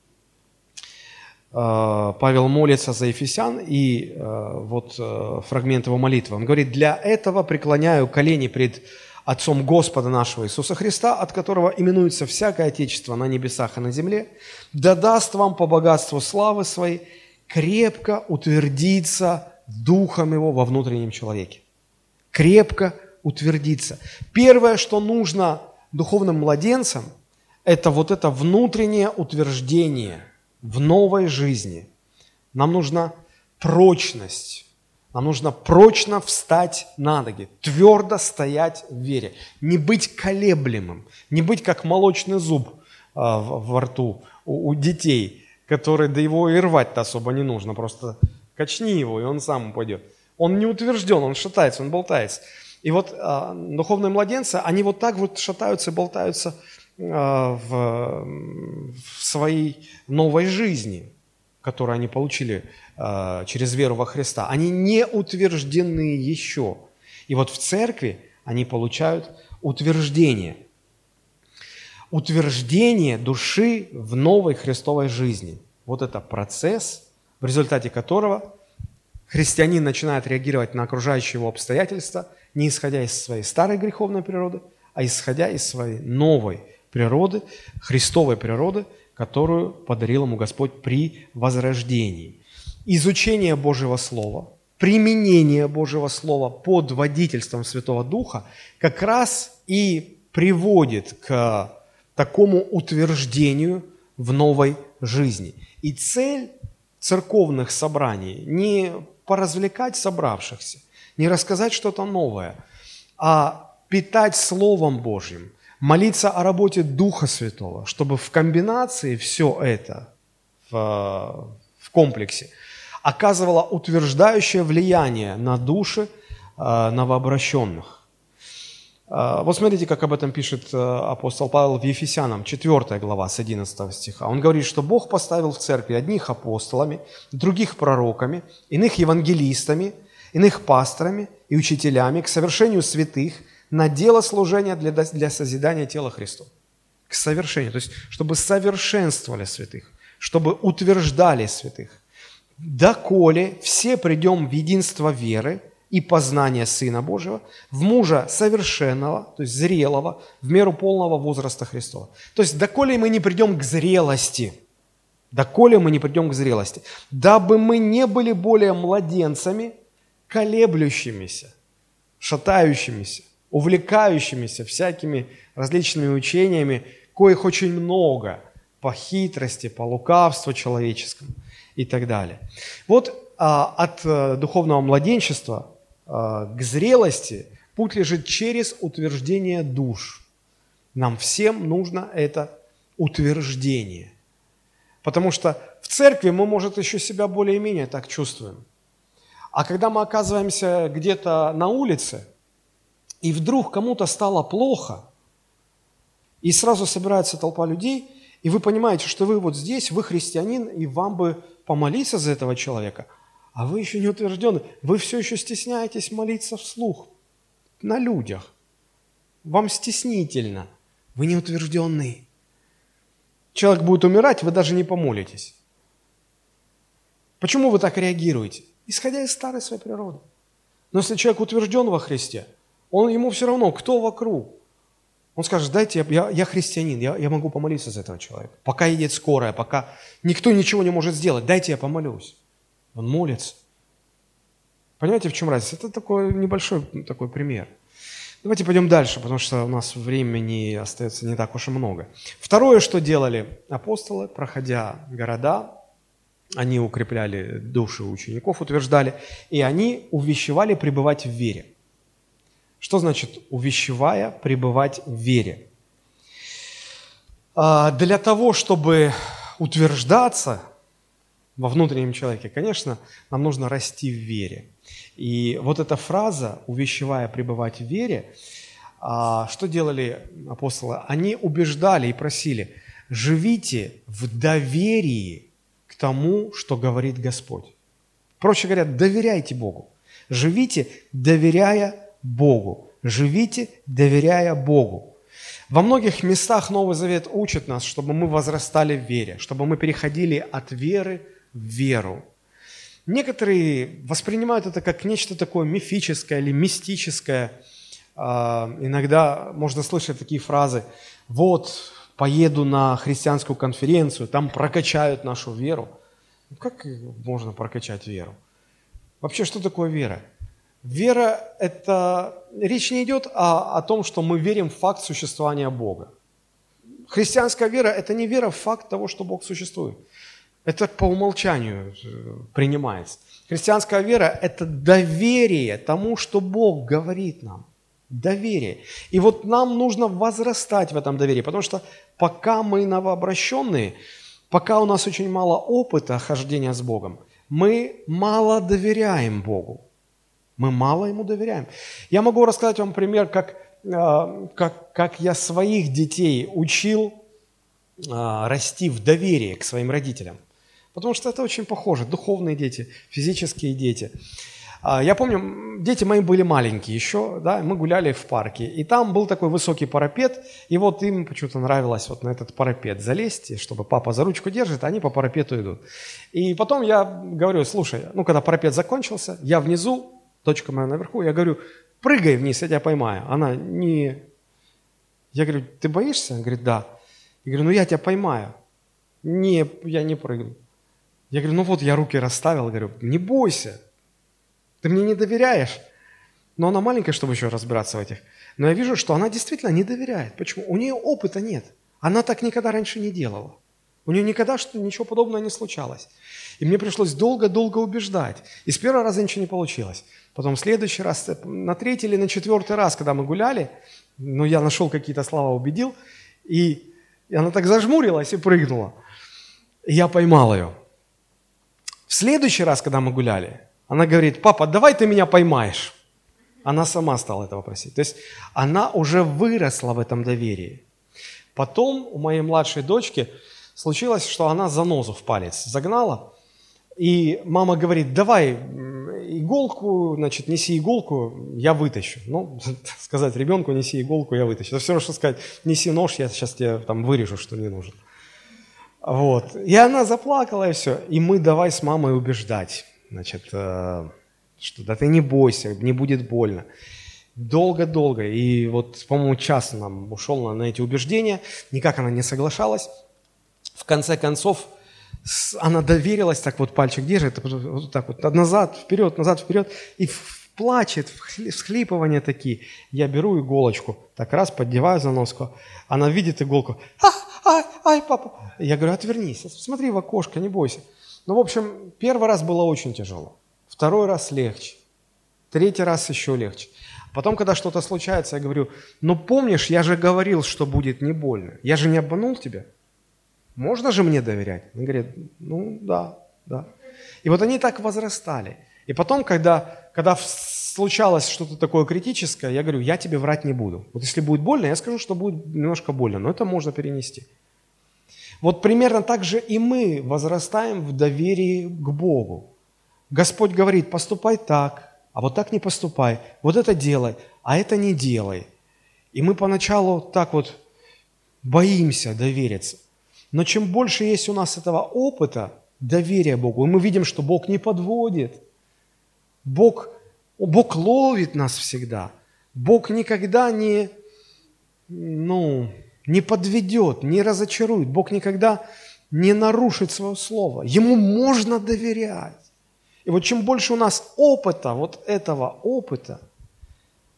A: Э, Павел молится за Ефесян, и э, вот э, фрагмент его молитвы. Он говорит, «Для этого преклоняю колени пред Отцом Господа нашего Иисуса Христа, от которого именуется всякое Отечество на небесах и на земле, да даст вам по богатству славы своей крепко утвердиться Духом Его во внутреннем человеке». Крепко утвердиться. Первое, что нужно духовным младенцам, это вот это внутреннее утверждение – в новой жизни. Нам нужна прочность. Нам нужно прочно встать на ноги, твердо стоять в вере, не быть колеблемым, не быть как молочный зуб в, во рту у детей, который, да его и рвать-то особо не нужно, просто качни его, и он сам упадет. Он не утвержден, он шатается, он болтается. И вот э, духовные младенцы, они вот так вот шатаются болтаются а, в, в своей новой жизни, которую они получили а, через веру во Христа. Они не утверждены еще. И вот в церкви они получают утверждение. Утверждение души в новой христовой жизни. Вот это процесс, в результате которого христианин начинает реагировать на окружающие его обстоятельства, не исходя из своей старой греховной природы, а исходя из своей новой природы, Христовой природы, которую подарил ему Господь при возрождении. Изучение Божьего Слова, применение Божьего Слова под водительством Святого Духа как раз и приводит к такому утверждению в новой жизни. И цель церковных собраний не поразвлекать собравшихся, не рассказать что-то новое, а питать Словом Божьим – молиться о работе Духа Святого, чтобы в комбинации все это, в, в комплексе, оказывало утверждающее влияние на души э, новообращенных. Э, вот смотрите, как об этом пишет э, апостол Павел в Ефесянам, 4 глава, с 11 стиха. Он говорит, что Бог поставил в церкви одних апостолами, других пророками, иных евангелистами, иных пасторами и учителями к совершению святых – на дело служения для, для созидания тела Христова. К совершению. То есть, чтобы совершенствовали святых, чтобы утверждали святых. Доколе все придем в единство веры и познания Сына Божьего, в мужа совершенного, то есть зрелого, в меру полного возраста Христова. То есть, доколе мы не придем к зрелости, доколе мы не придем к зрелости, дабы мы не были более младенцами, колеблющимися, шатающимися, увлекающимися всякими различными учениями, коих очень много по хитрости, по лукавству человеческому и так далее. Вот а, от а, духовного младенчества а, к зрелости путь лежит через утверждение душ. Нам всем нужно это утверждение. Потому что в церкви мы, может, еще себя более-менее так чувствуем. А когда мы оказываемся где-то на улице – и вдруг кому-то стало плохо, И сразу собирается толпа людей, и вы понимаете, что вы вот здесь, вы христианин, и вам бы помолиться за этого человека, а вы еще не утверждены, вы все еще стесняетесь молиться вслух, на людях. Вам стеснительно, вы не утвержденный. Человек будет умирать, вы даже не помолитесь. Почему вы так реагируете? Исходя из старой своей природы. Но если человек утвержден во Христе, он, ему все равно, кто вокруг. Он скажет, дайте, я, я христианин, я, я могу помолиться за этого человека. Пока едет скорая, пока никто ничего не может сделать, дайте я помолюсь. Он молится. Понимаете, в чем разница? Это такой небольшой такой пример. Давайте пойдем дальше, потому что у нас времени остается не так уж и много. Второе, что делали апостолы, проходя города, они укрепляли души учеников, утверждали, и они увещевали пребывать в вере. Что значит увещевая пребывать в вере? А, для того, чтобы утверждаться во внутреннем человеке, конечно, нам нужно расти в вере. И вот эта фраза «увещевая пребывать в вере», а, что делали апостолы? Они убеждали и просили «живите в доверии тому, что говорит Господь». Проще говоря, доверяйте Богу. Живите, доверяя Богу. Живите, доверяя Богу. Во многих местах Новый Завет учит нас, чтобы мы возрастали в вере, чтобы мы переходили от веры в веру. Некоторые воспринимают это как нечто такое мифическое или мистическое. А, иногда можно слышать такие фразы «Вот, поеду на христианскую конференцию, там прокачают нашу веру». Ну, как можно прокачать веру? Вообще, что такое вера? Вера – это… Речь не идет о, о том, что мы верим в факт существования Бога. Христианская вера – это не вера в факт того, что Бог существует. Это по умолчанию э, принимается. Христианская вера – это доверие тому, что Бог говорит нам. Доверие. И вот нам нужно возрастать в этом доверии, потому что пока мы новообращенные, пока у нас очень мало опыта хождения с Богом, мы мало доверяем Богу. Мы мало ему доверяем. Я могу рассказать вам пример, как, э, как, как я своих детей учил э, расти в доверии к своим родителям. Потому что это очень похоже. Духовные дети, физические дети. А, я помню, дети мои были маленькие еще, да, мы гуляли в парке, и там был такой высокий парапет, и вот им почему-то нравилось вот на этот парапет залезть, чтобы папа за ручку держит, а они по парапету идут. И потом я говорю, слушай, ну, когда парапет закончился, я внизу, точка моя наверху, я говорю, прыгай вниз, я тебя поймаю. Она не... Я говорю, ты боишься? Она говорит, да. Я говорю, ну я тебя поймаю. Не, я не прыгну. Я говорю, ну вот я руки расставил, говорю, не бойся, ты мне не доверяешь. Но она маленькая, чтобы еще разбираться в этих. Но я вижу, что она действительно не доверяет. Почему? У нее опыта нет. Она так никогда раньше не делала. У нее никогда что, ничего подобного не случалось. И мне пришлось долго-долго убеждать. И с первого раза ничего не получилось. Потом в следующий раз, на третий или на четвертый раз, когда мы гуляли, ну, я нашел какие-то слова, убедил, и, и она так зажмурилась и прыгнула. И я поймал ее. В следующий раз, когда мы гуляли, она говорит, папа, давай ты меня поймаешь. Она сама стала этого просить. То есть она уже выросла в этом доверии. Потом у моей младшей дочки случилось, что она занозу в палец загнала, и мама говорит, давай иголку, значит, неси иголку, я вытащу. Ну, [laughs] сказать ребенку, неси иголку, я вытащу. Это все равно, что сказать, неси нож, я сейчас тебе там вырежу, что не нужен. Вот. И она заплакала, и все. И мы давай с мамой убеждать, значит, э, что да ты не бойся, не будет больно. Долго-долго. И вот, по-моему, час нам ушел на, на эти убеждения. Никак она не соглашалась. В конце концов, она доверилась, так вот пальчик держит, вот так вот назад, вперед, назад, вперед, и плачет, всхлипывания такие. Я беру иголочку, так раз поддеваю за носку, она видит иголку, а, ай, ай, папа. Я говорю, отвернись, смотри в окошко, не бойся. Ну, в общем, первый раз было очень тяжело, второй раз легче, третий раз еще легче. Потом, когда что-то случается, я говорю, ну помнишь, я же говорил, что будет не больно. Я же не обманул тебя можно же мне доверять? Он говорит, ну да, да. И вот они так возрастали. И потом, когда, когда случалось что-то такое критическое, я говорю, я тебе врать не буду. Вот если будет больно, я скажу, что будет немножко больно, но это можно перенести. Вот примерно так же и мы возрастаем в доверии к Богу. Господь говорит, поступай так, а вот так не поступай, вот это делай, а это не делай. И мы поначалу так вот боимся довериться. Но чем больше есть у нас этого опыта, доверия Богу, и мы видим, что Бог не подводит, Бог, Бог ловит нас всегда, Бог никогда не, ну, не подведет, не разочарует, Бог никогда не нарушит свое слово. Ему можно доверять. И вот чем больше у нас опыта, вот этого опыта,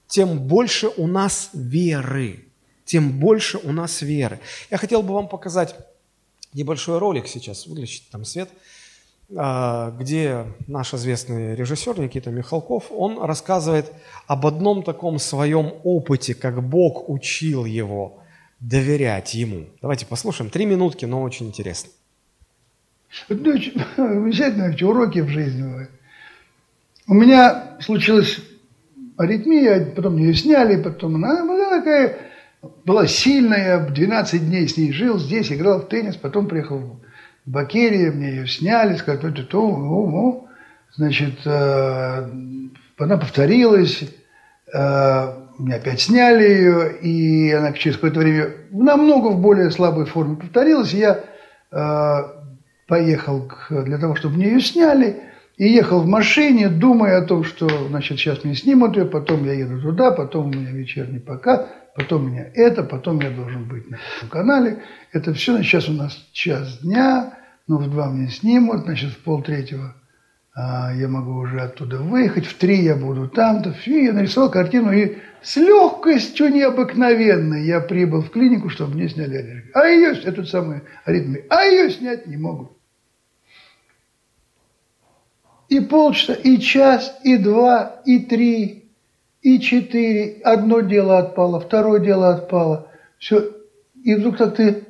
A: тем больше у нас веры, тем больше у нас веры. Я хотел бы вам показать небольшой ролик сейчас, выключить там свет, а, где наш известный режиссер Никита Михалков, он рассказывает об одном таком своем опыте, как Бог учил его доверять ему. Давайте послушаем. Три минутки, но очень интересно. [laughs]
B: Замечательно, уроки в жизни. У меня случилась аритмия, потом ее сняли, потом она была такая, была сильная, 12 дней с ней жил, здесь играл в теннис, потом приехал в Бакерии, мне ее сняли, сказали, то, то, то, значит, э, она повторилась, мне опять сняли ее, и она через какое-то время намного в более слабой форме повторилась, я э, поехал к, для того, чтобы мне ее сняли, и ехал в машине, думая о том, что, значит, сейчас мне снимут ее, потом я еду туда, потом у меня вечерний показ, потом у меня это, потом я должен быть на канале. Это все, значит, сейчас у нас час дня, но в два мне снимут, значит, в полтретьего я могу уже оттуда выехать, в три я буду там-то. И я нарисовал картину, и с легкостью необыкновенной я прибыл в клинику, чтобы мне сняли А ее, эту самую аритмию, а ее снять не могут и полчаса, и час, и два, и три, и четыре. Одно дело отпало, второе дело отпало. Все. И вдруг так ты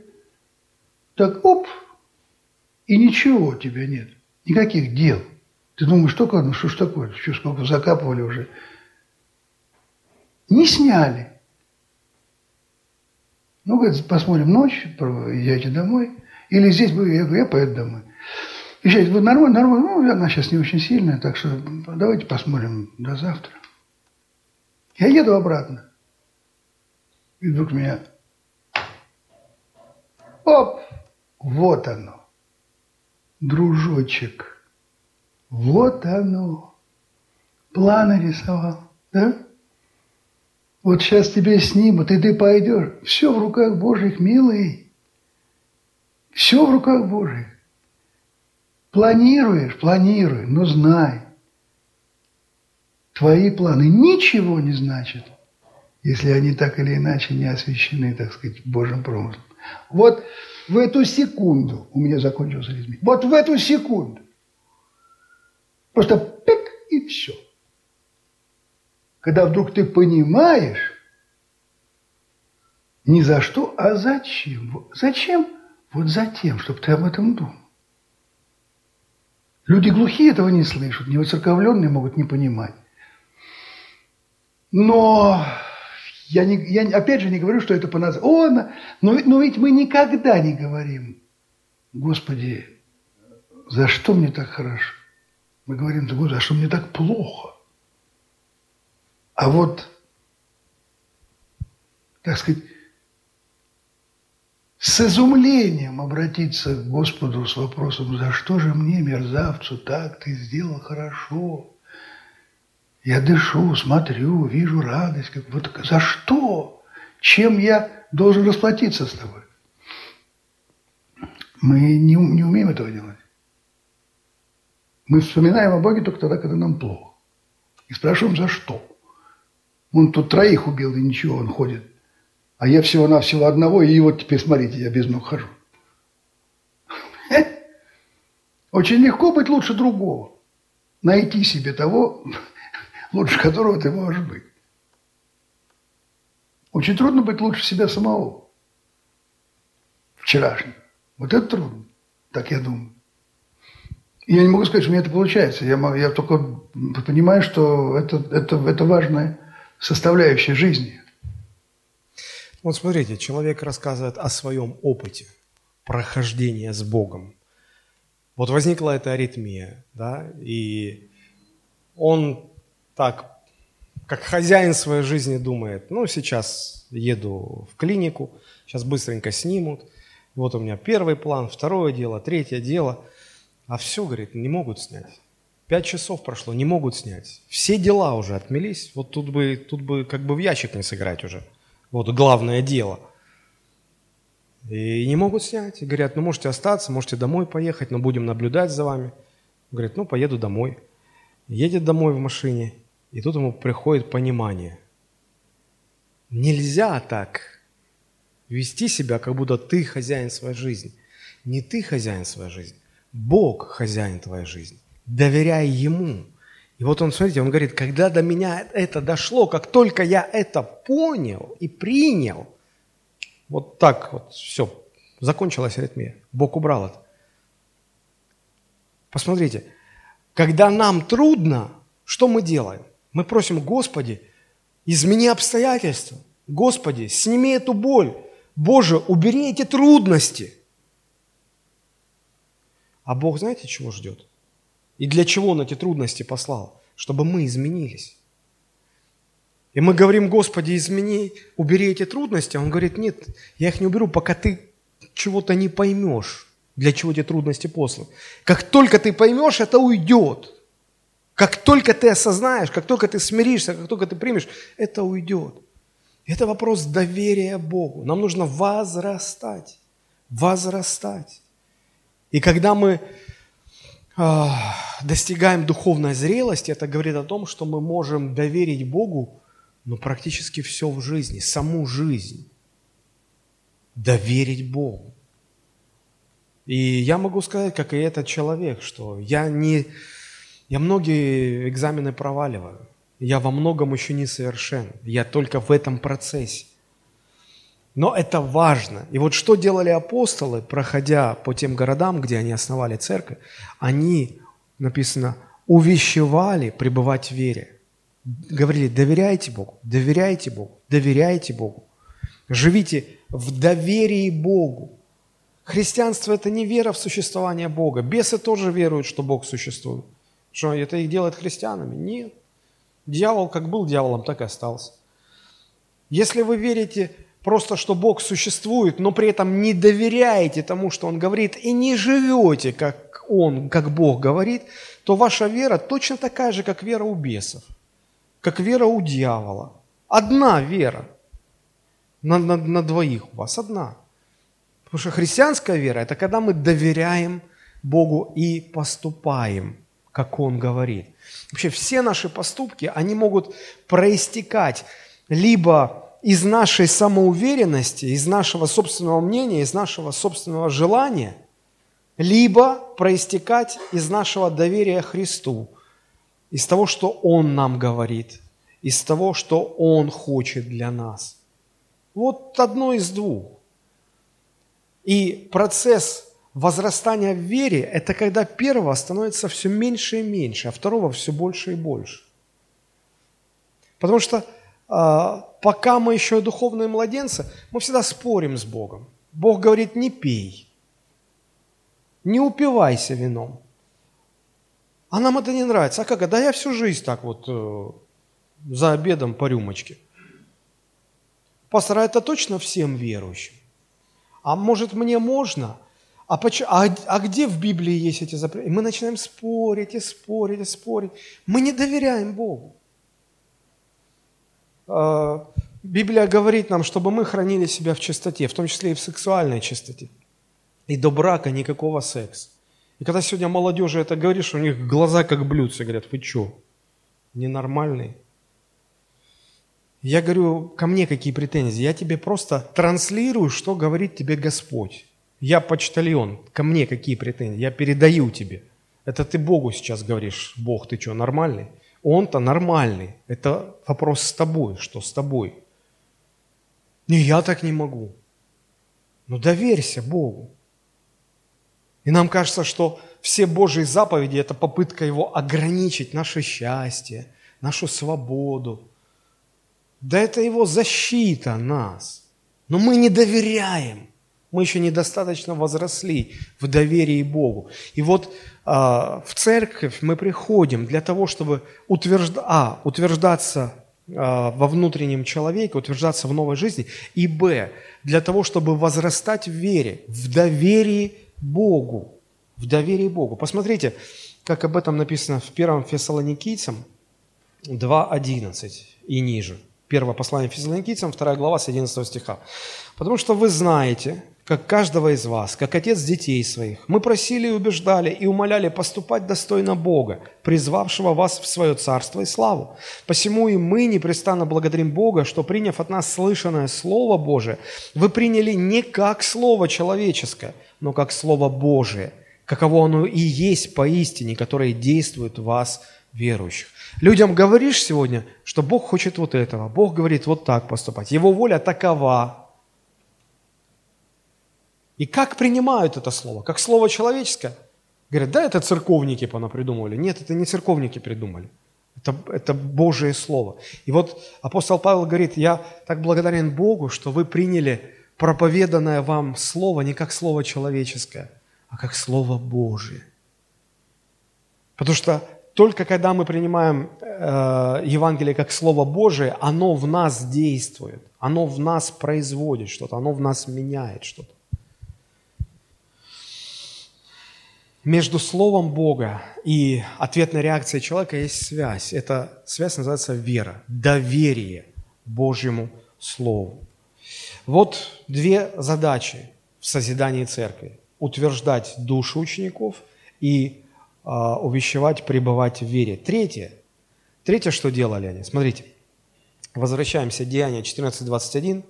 B: так оп, и ничего у тебя нет. Никаких дел. Ты думаешь, что, ну что ж такое, что сколько закапывали уже. Не сняли. Ну, говорит, посмотрим ночь, езжайте домой. Или здесь, я говорю, я поеду домой. И сейчас, вот нормально, нормально, ну, она сейчас не очень сильная, так что давайте посмотрим до завтра. Я еду обратно. И вдруг меня... Оп! Вот оно. Дружочек. Вот оно. Планы рисовал. Да? Вот сейчас тебе снимут, и ты пойдешь. Все в руках Божьих, милый. Все в руках Божьих. Планируешь, планируй, но знай, твои планы ничего не значат, если они так или иначе не освещены, так сказать, Божьим промыслом. Вот в эту секунду у меня закончился лизмит. Вот в эту секунду. Просто пик и все. Когда вдруг ты понимаешь, не за что, а зачем. Зачем? Вот за тем, чтобы ты об этом думал. Люди глухие этого не слышат, невоцерковленные могут не понимать. Но я, не, я опять же не говорю, что это по нас. О, но, но ведь мы никогда не говорим, Господи, за что мне так хорошо? Мы говорим, да, Господи, за что мне так плохо? А вот, так сказать, с изумлением обратиться к Господу с вопросом, за что же мне, мерзавцу, так ты сделал хорошо? Я дышу, смотрю, вижу радость. Как, вот, за что? Чем я должен расплатиться с тобой? Мы не, не умеем этого делать. Мы вспоминаем о Боге только тогда, когда нам плохо. И спрашиваем, за что? Он тут троих убил, и ничего, он ходит а я всего-навсего одного, и вот теперь смотрите, я без ног хожу. Очень легко быть лучше другого. Найти себе того, лучше которого ты можешь быть. Очень трудно быть лучше себя самого. Вчерашнего. Вот это трудно, так я думаю. Я не могу сказать, что у меня это получается. Я, я только понимаю, что это, это, это важная составляющая жизни.
A: Вот смотрите, человек рассказывает о своем опыте прохождения с Богом. Вот возникла эта аритмия, да, и он так, как хозяин своей жизни думает, ну, сейчас еду в клинику, сейчас быстренько снимут, вот у меня первый план, второе дело, третье дело, а все, говорит, не могут снять. Пять часов прошло, не могут снять. Все дела уже отмелись, вот тут бы, тут бы как бы в ящик не сыграть уже. Вот главное дело. И не могут снять. И говорят, ну можете остаться, можете домой поехать, но будем наблюдать за вами. Говорит, ну поеду домой. Едет домой в машине, и тут ему приходит понимание. Нельзя так вести себя, как будто ты хозяин своей жизни. Не ты хозяин своей жизни, Бог хозяин твоей жизни. Доверяй Ему. И вот он, смотрите, он говорит, когда до меня это дошло, как только я это понял и принял, вот так вот все, закончилась аритмия. Бог убрал это. Посмотрите, когда нам трудно, что мы делаем? Мы просим, Господи, измени обстоятельства. Господи, сними эту боль. Боже, убери эти трудности. А Бог знаете, чего ждет? И для чего Он эти трудности послал? Чтобы мы изменились. И мы говорим, Господи, измени, убери эти трудности. А Он говорит, нет, я их не уберу, пока ты чего-то не поймешь, для чего эти трудности посланы. Как только ты поймешь, это уйдет. Как только ты осознаешь, как только ты смиришься, как только ты примешь, это уйдет. Это вопрос доверия Богу. Нам нужно возрастать, возрастать. И когда мы а, достигаем духовной зрелости, это говорит о том, что мы можем доверить Богу ну, практически все в жизни, саму жизнь. Доверить Богу. И я могу сказать, как и этот человек, что я не... Я многие экзамены проваливаю. Я во многом еще не совершен. Я только в этом процессе. Но это важно. И вот что делали апостолы, проходя по тем городам, где они основали церковь, они, написано, увещевали пребывать в вере. Говорили, доверяйте Богу, доверяйте Богу, доверяйте Богу. Живите в доверии Богу. Христианство – это не вера в существование Бога. Бесы тоже веруют, что Бог существует. Что это их делает христианами? Нет. Дьявол как был дьяволом, так и остался. Если вы верите просто, что Бог существует, но при этом не доверяете тому, что Он говорит, и не живете, как Он, как Бог говорит, то ваша вера точно такая же, как вера у бесов, как вера у дьявола. Одна вера на, на, на двоих у вас, одна. Потому что христианская вера – это когда мы доверяем Богу и поступаем, как Он говорит. Вообще все наши поступки, они могут проистекать либо из нашей самоуверенности, из нашего собственного мнения, из нашего собственного желания, либо проистекать из нашего доверия Христу, из того, что Он нам говорит, из того, что Он хочет для нас. Вот одно из двух. И процесс возрастания в вере – это когда первого становится все меньше и меньше, а второго все больше и больше. Потому что пока мы еще духовные младенцы, мы всегда спорим с Богом. Бог говорит, не пей, не упивайся вином. А нам это не нравится. А как? Да я всю жизнь так вот э, за обедом по рюмочке. Пастор, а это точно всем верующим? А может мне можно? А, поч... а, а где в Библии есть эти запреты? И мы начинаем спорить и спорить и спорить. Мы не доверяем Богу. А, Библия говорит нам, чтобы мы хранили себя в чистоте, в том числе и в сексуальной чистоте. И до брака никакого секса. И когда сегодня молодежи это говоришь, у них глаза как блюдца, говорят, вы что, ненормальные? Я говорю, ко мне какие претензии? Я тебе просто транслирую, что говорит тебе Господь. Я почтальон, ко мне какие претензии? Я передаю тебе. Это ты Богу сейчас говоришь, Бог, ты что, нормальный? Он-то нормальный. Это вопрос с тобой, что с тобой. Не, я так не могу. Ну доверься Богу. И нам кажется, что все Божьи заповеди – это попытка Его ограничить наше счастье, нашу свободу. Да это Его защита нас. Но мы не доверяем. Мы еще недостаточно возросли в доверии Богу. И вот э, в церковь мы приходим для того, чтобы утвержда... а, утверждаться э, во внутреннем человеке, утверждаться в новой жизни, и б, для того, чтобы возрастать в вере, в доверии Богу. В доверии Богу. Посмотрите, как об этом написано в 1 Фессалоникийцам 2.11 и ниже. Первое послание Фессалоникийцам, 2 глава с 11 стиха. «Потому что вы знаете, как каждого из вас, как отец детей своих. Мы просили и убеждали и умоляли поступать достойно Бога, призвавшего вас в свое царство и славу. Посему и мы непрестанно благодарим Бога, что, приняв от нас слышанное Слово Божие, вы приняли не как Слово человеческое, но как Слово Божие, каково оно и есть поистине, которое действует в вас, верующих. Людям говоришь сегодня, что Бог хочет вот этого, Бог говорит вот так поступать, Его воля такова, и как принимают это слово? Как слово человеческое? Говорят, да, это церковники понапридумывали. Нет, это не церковники придумали. Это, это Божие Слово. И вот апостол Павел говорит, я так благодарен Богу, что вы приняли проповеданное вам Слово не как Слово человеческое, а как Слово Божие. Потому что только когда мы принимаем э, Евангелие как Слово Божие, оно в нас действует, оно в нас производит что-то, оно в нас меняет что-то. Между Словом Бога и ответной реакцией человека есть связь. Эта связь называется вера, доверие Божьему Слову. Вот две задачи в созидании церкви. Утверждать душу учеников и э, увещевать, пребывать в вере. Третье. Третье, что делали они? Смотрите. Возвращаемся, Деяния 14.21.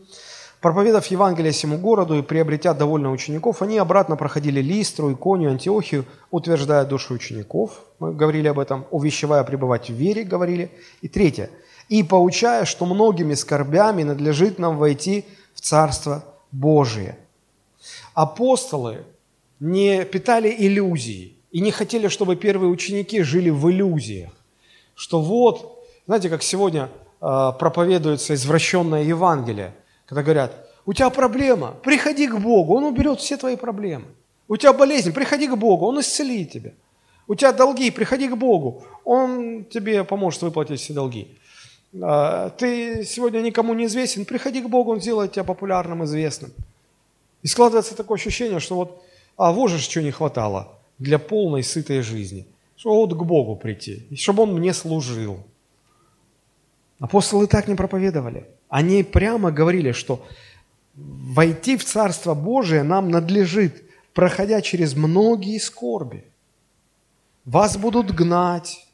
A: Проповедав Евангелие всему городу и приобретя довольно учеников, они обратно проходили Листру, Иконию, Антиохию, утверждая души учеников, мы говорили об этом, увещевая пребывать в вере, говорили. И третье, и поучая, что многими скорбями надлежит нам войти в Царство Божие. Апостолы не питали иллюзий и не хотели, чтобы первые ученики жили в иллюзиях, что вот, знаете, как сегодня э, проповедуется извращенное Евангелие – когда говорят, у тебя проблема, приходи к Богу, Он уберет все твои проблемы. У тебя болезнь, приходи к Богу, Он исцелит тебя. У тебя долги, приходи к Богу, Он тебе поможет выплатить все долги. А, ты сегодня никому не известен, приходи к Богу, Он сделает тебя популярным, известным. И складывается такое ощущение, что вот, а вот же что не хватало для полной, сытой жизни. Что вот к Богу прийти, чтобы Он мне служил. Апостолы так не проповедовали. Они прямо говорили, что войти в Царство Божие нам надлежит, проходя через многие скорби. Вас будут гнать,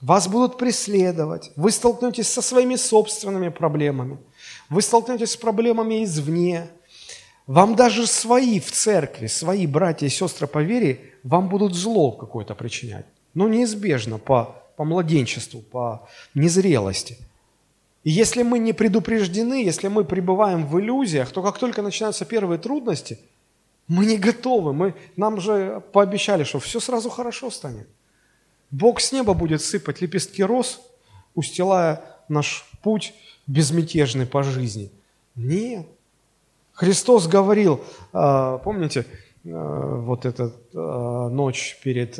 A: вас будут преследовать, вы столкнетесь со своими собственными проблемами, вы столкнетесь с проблемами извне, вам даже свои в церкви, свои братья и сестры по вере, вам будут зло какое-то причинять. Ну, неизбежно по, по младенчеству, по незрелости – и если мы не предупреждены, если мы пребываем в иллюзиях, то как только начинаются первые трудности, мы не готовы. Мы, нам же пообещали, что все сразу хорошо станет. Бог с неба будет сыпать лепестки роз, устилая наш путь безмятежный по жизни. Нет. Христос говорил, а, помните, а, вот эта а, ночь перед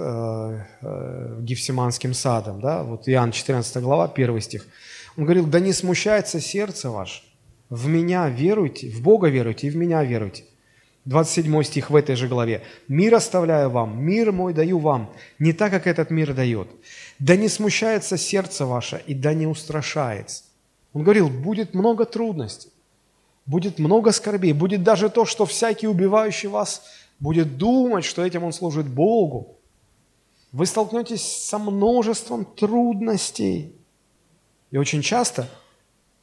A: Гефсиманским садом, да, вот Иоанн 14 глава, 1 стих – он говорил, да не смущается сердце ваше, в меня веруйте, в Бога веруйте и в меня веруйте. 27 стих в этой же главе. «Мир оставляю вам, мир мой даю вам, не так, как этот мир дает. Да не смущается сердце ваше, и да не устрашается». Он говорил, будет много трудностей, будет много скорбей, будет даже то, что всякий убивающий вас будет думать, что этим он служит Богу. Вы столкнетесь со множеством трудностей. И очень часто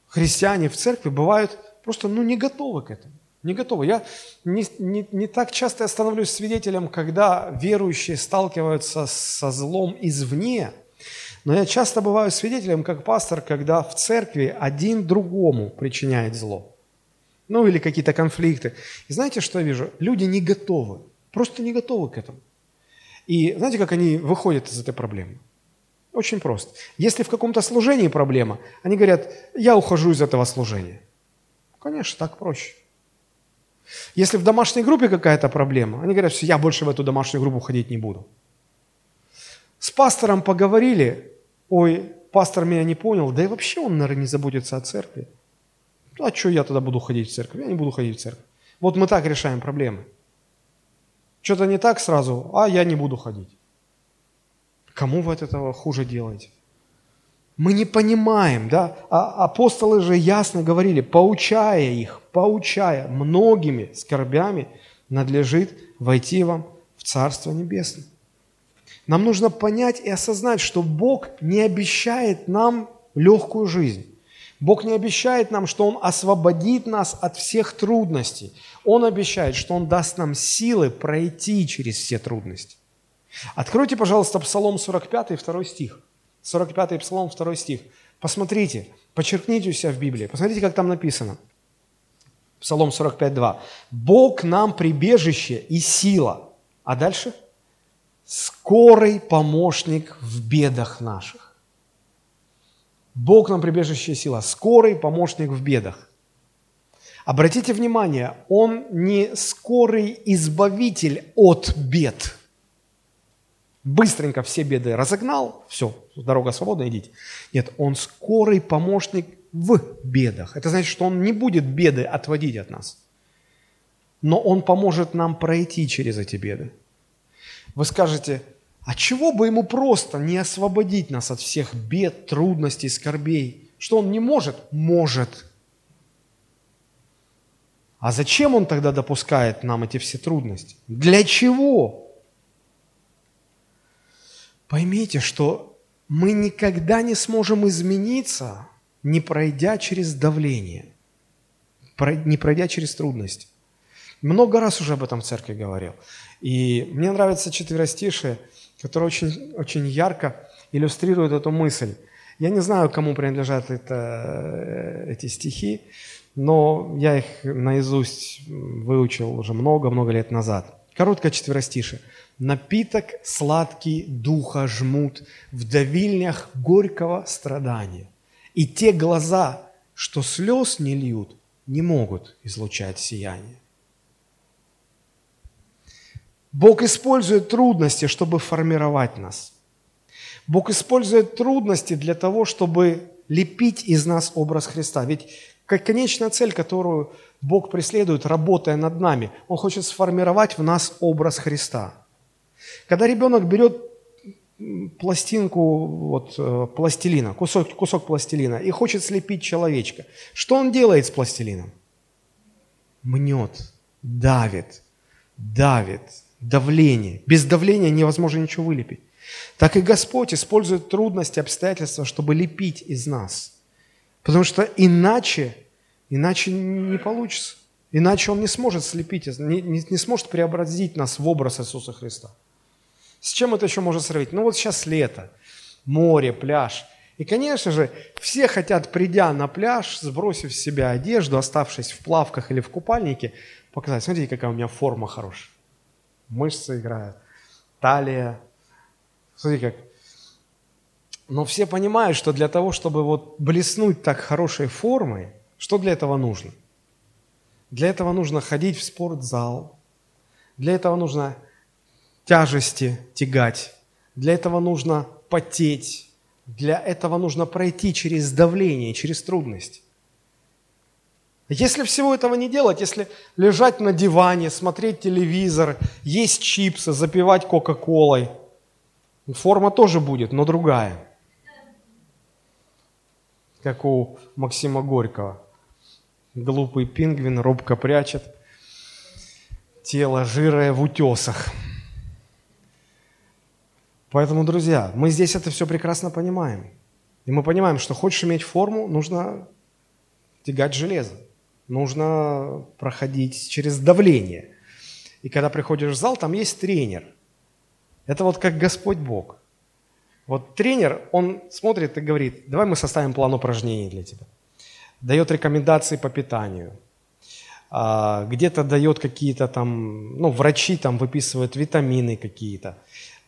A: христиане в церкви бывают просто ну, не готовы к этому. Не готовы. Я не, не, не так часто становлюсь свидетелем, когда верующие сталкиваются со злом извне, но я часто бываю свидетелем, как пастор, когда в церкви один другому причиняет зло. Ну или какие-то конфликты. И знаете, что я вижу? Люди не готовы. Просто не готовы к этому. И знаете, как они выходят из этой проблемы? Очень просто. Если в каком-то служении проблема, они говорят, я ухожу из этого служения. Конечно, так проще. Если в домашней группе какая-то проблема, они говорят, все, я больше в эту домашнюю группу ходить не буду. С пастором поговорили, ой, пастор меня не понял, да и вообще он, наверное, не заботится о церкви. А что я тогда буду ходить в церковь? Я не буду ходить в церковь. Вот мы так решаем проблемы. Что-то не так сразу, а я не буду ходить. Кому вы от этого хуже делаете? Мы не понимаем, да? А апостолы же ясно говорили, поучая их, поучая многими скорбями, надлежит войти вам в Царство Небесное. Нам нужно понять и осознать, что Бог не обещает нам легкую жизнь. Бог не обещает нам, что Он освободит нас от всех трудностей. Он обещает, что Он даст нам силы пройти через все трудности. Откройте, пожалуйста, Псалом 45, 2 стих. 45 Псалом, 2 стих. Посмотрите, подчеркните у себя в Библии. Посмотрите, как там написано. Псалом 45, 2. «Бог нам прибежище и сила». А дальше? «Скорый помощник в бедах наших». Бог нам прибежище и сила, скорый помощник в бедах. Обратите внимание, Он не скорый избавитель от бед – быстренько все беды разогнал, все, дорога свободна, идите. Нет, он скорый помощник в бедах. Это значит, что он не будет беды отводить от нас, но он поможет нам пройти через эти беды. Вы скажете, а чего бы ему просто не освободить нас от всех бед, трудностей, скорбей? Что он не может? Может. А зачем он тогда допускает нам эти все трудности? Для чего? Поймите, что мы никогда не сможем измениться, не пройдя через давление, не пройдя через трудности. Много раз уже об этом в церкви говорил. И мне нравится четверостишие, которое очень, очень ярко иллюстрирует эту мысль. Я не знаю, кому принадлежат это, э, эти стихи, но я их наизусть выучил уже много-много лет назад. Короткое четверостишее. Напиток сладкий духа жмут в давильнях горького страдания. И те глаза, что слез не льют, не могут излучать сияние. Бог использует трудности, чтобы формировать нас. Бог использует трудности для того, чтобы лепить из нас образ Христа. Ведь конечная цель, которую Бог преследует, работая над нами, Он хочет сформировать в нас образ Христа – когда ребенок берет пластинку вот, э, пластилина, кусок, кусок пластилина и хочет слепить человечка, что он делает с пластилином? Мнет, давит, давит, давление. Без давления невозможно ничего вылепить. Так и Господь использует трудности, обстоятельства, чтобы лепить из нас. Потому что иначе, иначе не получится. Иначе Он не сможет слепить, не, не, не сможет преобразить нас в образ Иисуса Христа. С чем это еще можно сравнить? Ну вот сейчас лето, море, пляж. И, конечно же, все хотят, придя на пляж, сбросив с себя одежду, оставшись в плавках или в купальнике, показать, смотрите, какая у меня форма хорошая. Мышцы играют, талия. Смотрите, как. Но все понимают, что для того, чтобы вот блеснуть так хорошей формой, что для этого нужно? Для этого нужно ходить в спортзал, для этого нужно тяжести тягать. Для этого нужно потеть. Для этого нужно пройти через давление, через трудность. Если всего этого не делать, если лежать на диване, смотреть телевизор, есть чипсы, запивать кока-колой, форма тоже будет, но другая. Как у Максима Горького. Глупый пингвин робко прячет тело жирое в утесах. Поэтому, друзья, мы здесь это все прекрасно понимаем. И мы понимаем, что хочешь иметь форму, нужно тягать железо. Нужно проходить через давление. И когда приходишь в зал, там есть тренер. Это вот как Господь Бог. Вот тренер, он смотрит и говорит, давай мы составим план упражнений для тебя. Дает рекомендации по питанию. а, где-то дает какие-то там, ну, врачи там выписывают витамины какие-то,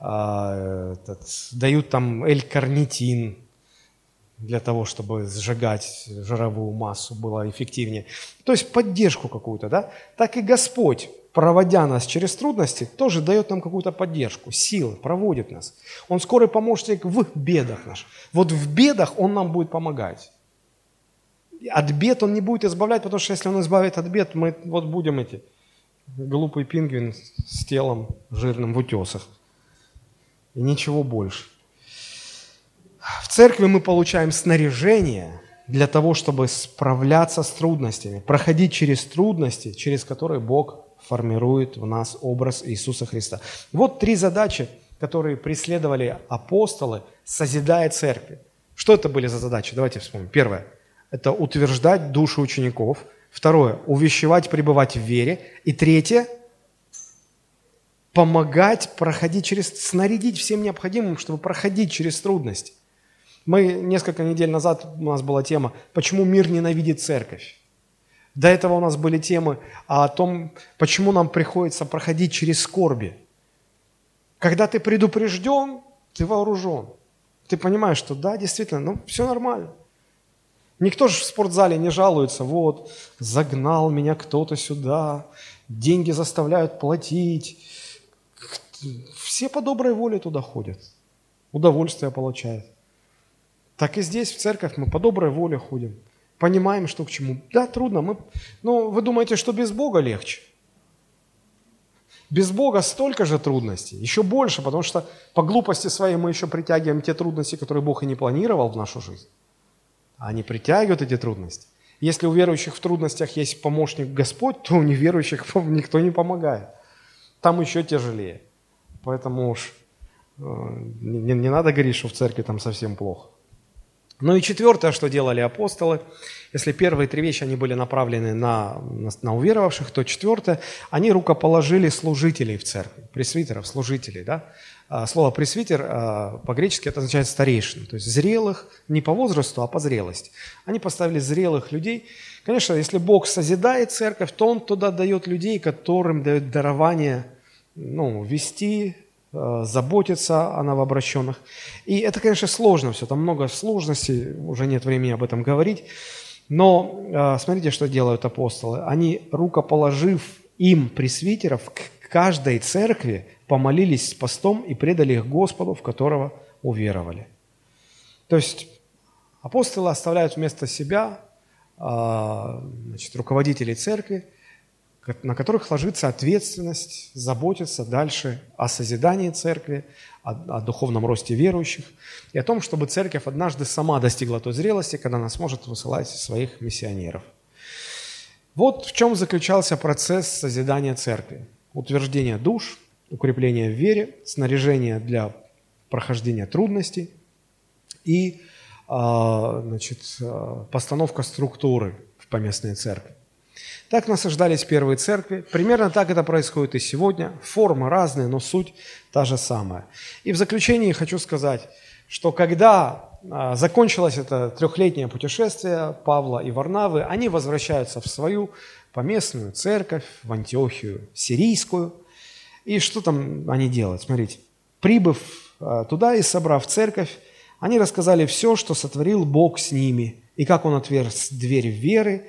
A: этот, дают там L-карнитин для того, чтобы сжигать жировую массу было эффективнее. То есть поддержку какую-то, да? Так и Господь, проводя нас через трудности, тоже дает нам какую-то поддержку, силы, проводит нас. Он скорый помощник в бедах наших. Вот в бедах Он нам будет помогать от бед он не будет избавлять, потому что если он избавит от бед, мы вот будем эти глупый пингвин с телом жирным в утесах. И ничего больше. В церкви мы получаем снаряжение для того, чтобы справляться с трудностями, проходить через трудности, через которые Бог формирует в нас образ Иисуса Христа. Вот три задачи, которые преследовали апостолы, созидая церкви. Что это были за задачи? Давайте вспомним. Первое – это утверждать души учеников. Второе – увещевать, пребывать в вере. И третье – помогать проходить через, снарядить всем необходимым, чтобы проходить через трудности. Мы несколько недель назад, у нас была тема «Почему мир ненавидит церковь?». До этого у нас были темы о том, почему нам приходится проходить через скорби. Когда ты предупрежден, ты вооружен. Ты понимаешь, что да, действительно, ну все нормально. Никто же в спортзале не жалуется, вот, загнал меня кто-то сюда, деньги заставляют платить. Все по доброй воле туда ходят, удовольствие получают. Так и здесь, в церковь, мы по доброй воле ходим, понимаем, что к чему. Да, трудно, мы... но вы думаете, что без Бога легче? Без Бога столько же трудностей, еще больше, потому что по глупости своей мы еще притягиваем те трудности, которые Бог и не планировал в нашу жизнь. Они притягивают эти трудности. Если у верующих в трудностях есть помощник Господь, то у неверующих [laughs] никто не помогает. Там еще тяжелее. Поэтому уж э, не, не надо говорить, что в церкви там совсем плохо. Ну и четвертое, что делали апостолы, если первые три вещи они были направлены на, на, на уверовавших, то четвертое, они рукоположили служителей в церкви, пресвитеров, служителей, да, а, слово «пресвитер» а, по-гречески это означает «старейшин», то есть зрелых, не по возрасту, а по зрелости. Они поставили зрелых людей. Конечно, если Бог созидает церковь, то Он туда дает людей, которым дает дарование ну, вести, а, заботиться о новообращенных. И это, конечно, сложно все, там много сложностей, уже нет времени об этом говорить. Но смотрите, что делают апостолы. Они, рукоположив им пресвитеров, к каждой церкви помолились с постом и предали их Господу, в которого уверовали. То есть апостолы оставляют вместо себя а, значит, руководителей церкви, на которых ложится ответственность заботиться дальше о созидании церкви, о, о духовном росте верующих и о том, чтобы церковь однажды сама достигла той зрелости, когда она сможет высылать своих миссионеров. Вот в чем заключался процесс созидания церкви. Утверждение душ, укрепление в вере, снаряжение для прохождения трудностей и а, значит, а, постановка структуры в поместной церкви. Так насаждались первые церкви. Примерно так это происходит и сегодня. Формы разные, но суть та же самая. И в заключении хочу сказать, что когда а, закончилось это трехлетнее путешествие Павла и Варнавы, они возвращаются в свою поместную церковь, в Антиохию сирийскую – и что там они делают? Смотрите. Прибыв а, туда и собрав церковь, они рассказали все, что сотворил Бог с ними, и как Он отверз дверь веры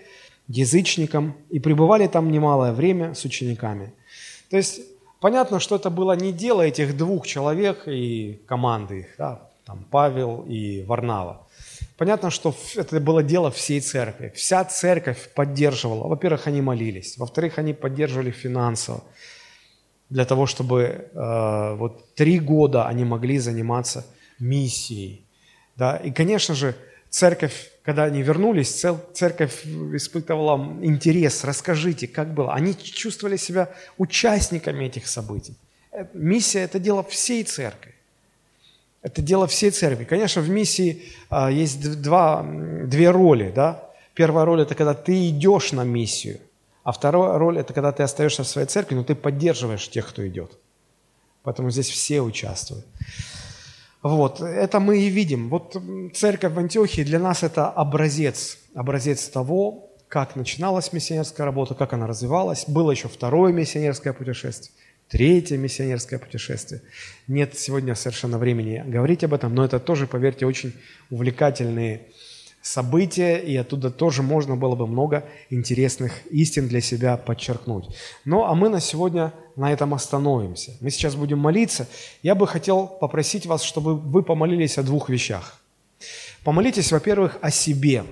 A: язычникам, и пребывали там немалое время с учениками. То есть понятно, что это было не дело этих двух человек и команды их, да, там Павел и Варнава. Понятно, что это было дело всей церкви. Вся церковь поддерживала. Во-первых, они молились. Во-вторых, они поддерживали финансово для того, чтобы э, вот три года они могли заниматься миссией. Да? И, конечно же, церковь, когда они вернулись, церковь испытывала интерес, расскажите, как было. Они чувствовали себя участниками этих событий. Э, миссия – это дело всей церкви. Это дело всей церкви. Конечно, в миссии а, есть два, две роли. Да? Первая роль – это когда ты идешь на миссию – а вторая роль – это когда ты остаешься в своей церкви, но ты поддерживаешь тех, кто идет. Поэтому здесь все участвуют. Вот, это мы и видим. Вот церковь в Антиохии для нас это образец, образец того, как начиналась миссионерская работа, как она развивалась. Было еще второе миссионерское путешествие, третье миссионерское путешествие. Нет сегодня совершенно времени говорить об этом, но это тоже, поверьте, очень увлекательные события, и оттуда тоже можно было бы много интересных истин для себя подчеркнуть. Ну, а мы на сегодня на этом остановимся. Мы сейчас будем молиться. Я бы хотел попросить вас, чтобы вы помолились о двух вещах. Помолитесь, во-первых, о себе,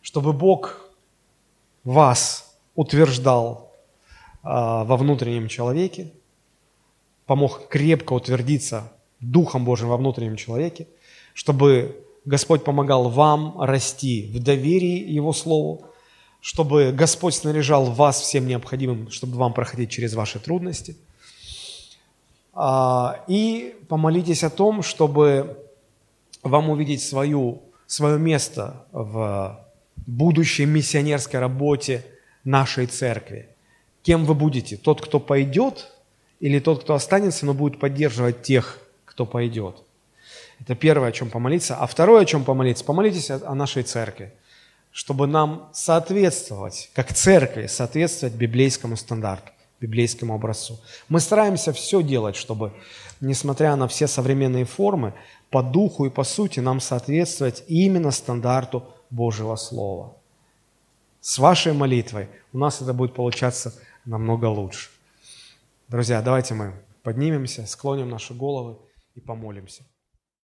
A: чтобы Бог вас утверждал э, во внутреннем человеке, помог крепко утвердиться Духом Божьим во внутреннем человеке, чтобы Господь помогал вам расти в доверии Его Слову, чтобы Господь снаряжал вас всем необходимым, чтобы вам проходить через ваши трудности. А, и помолитесь о том, чтобы вам увидеть свою, свое место в будущей миссионерской работе нашей церкви. Кем вы будете? Тот, кто пойдет, или тот, кто останется, но будет поддерживать тех, кто пойдет? Это первое, о чем помолиться. А второе, о чем помолиться, помолитесь о нашей церкви, чтобы нам соответствовать, как церкви, соответствовать библейскому стандарту, библейскому образцу. Мы стараемся все делать, чтобы, несмотря на все современные формы, по духу и по сути нам соответствовать именно стандарту Божьего Слова. С вашей молитвой у нас это будет получаться намного лучше. Друзья, давайте мы поднимемся, склоним наши головы и помолимся.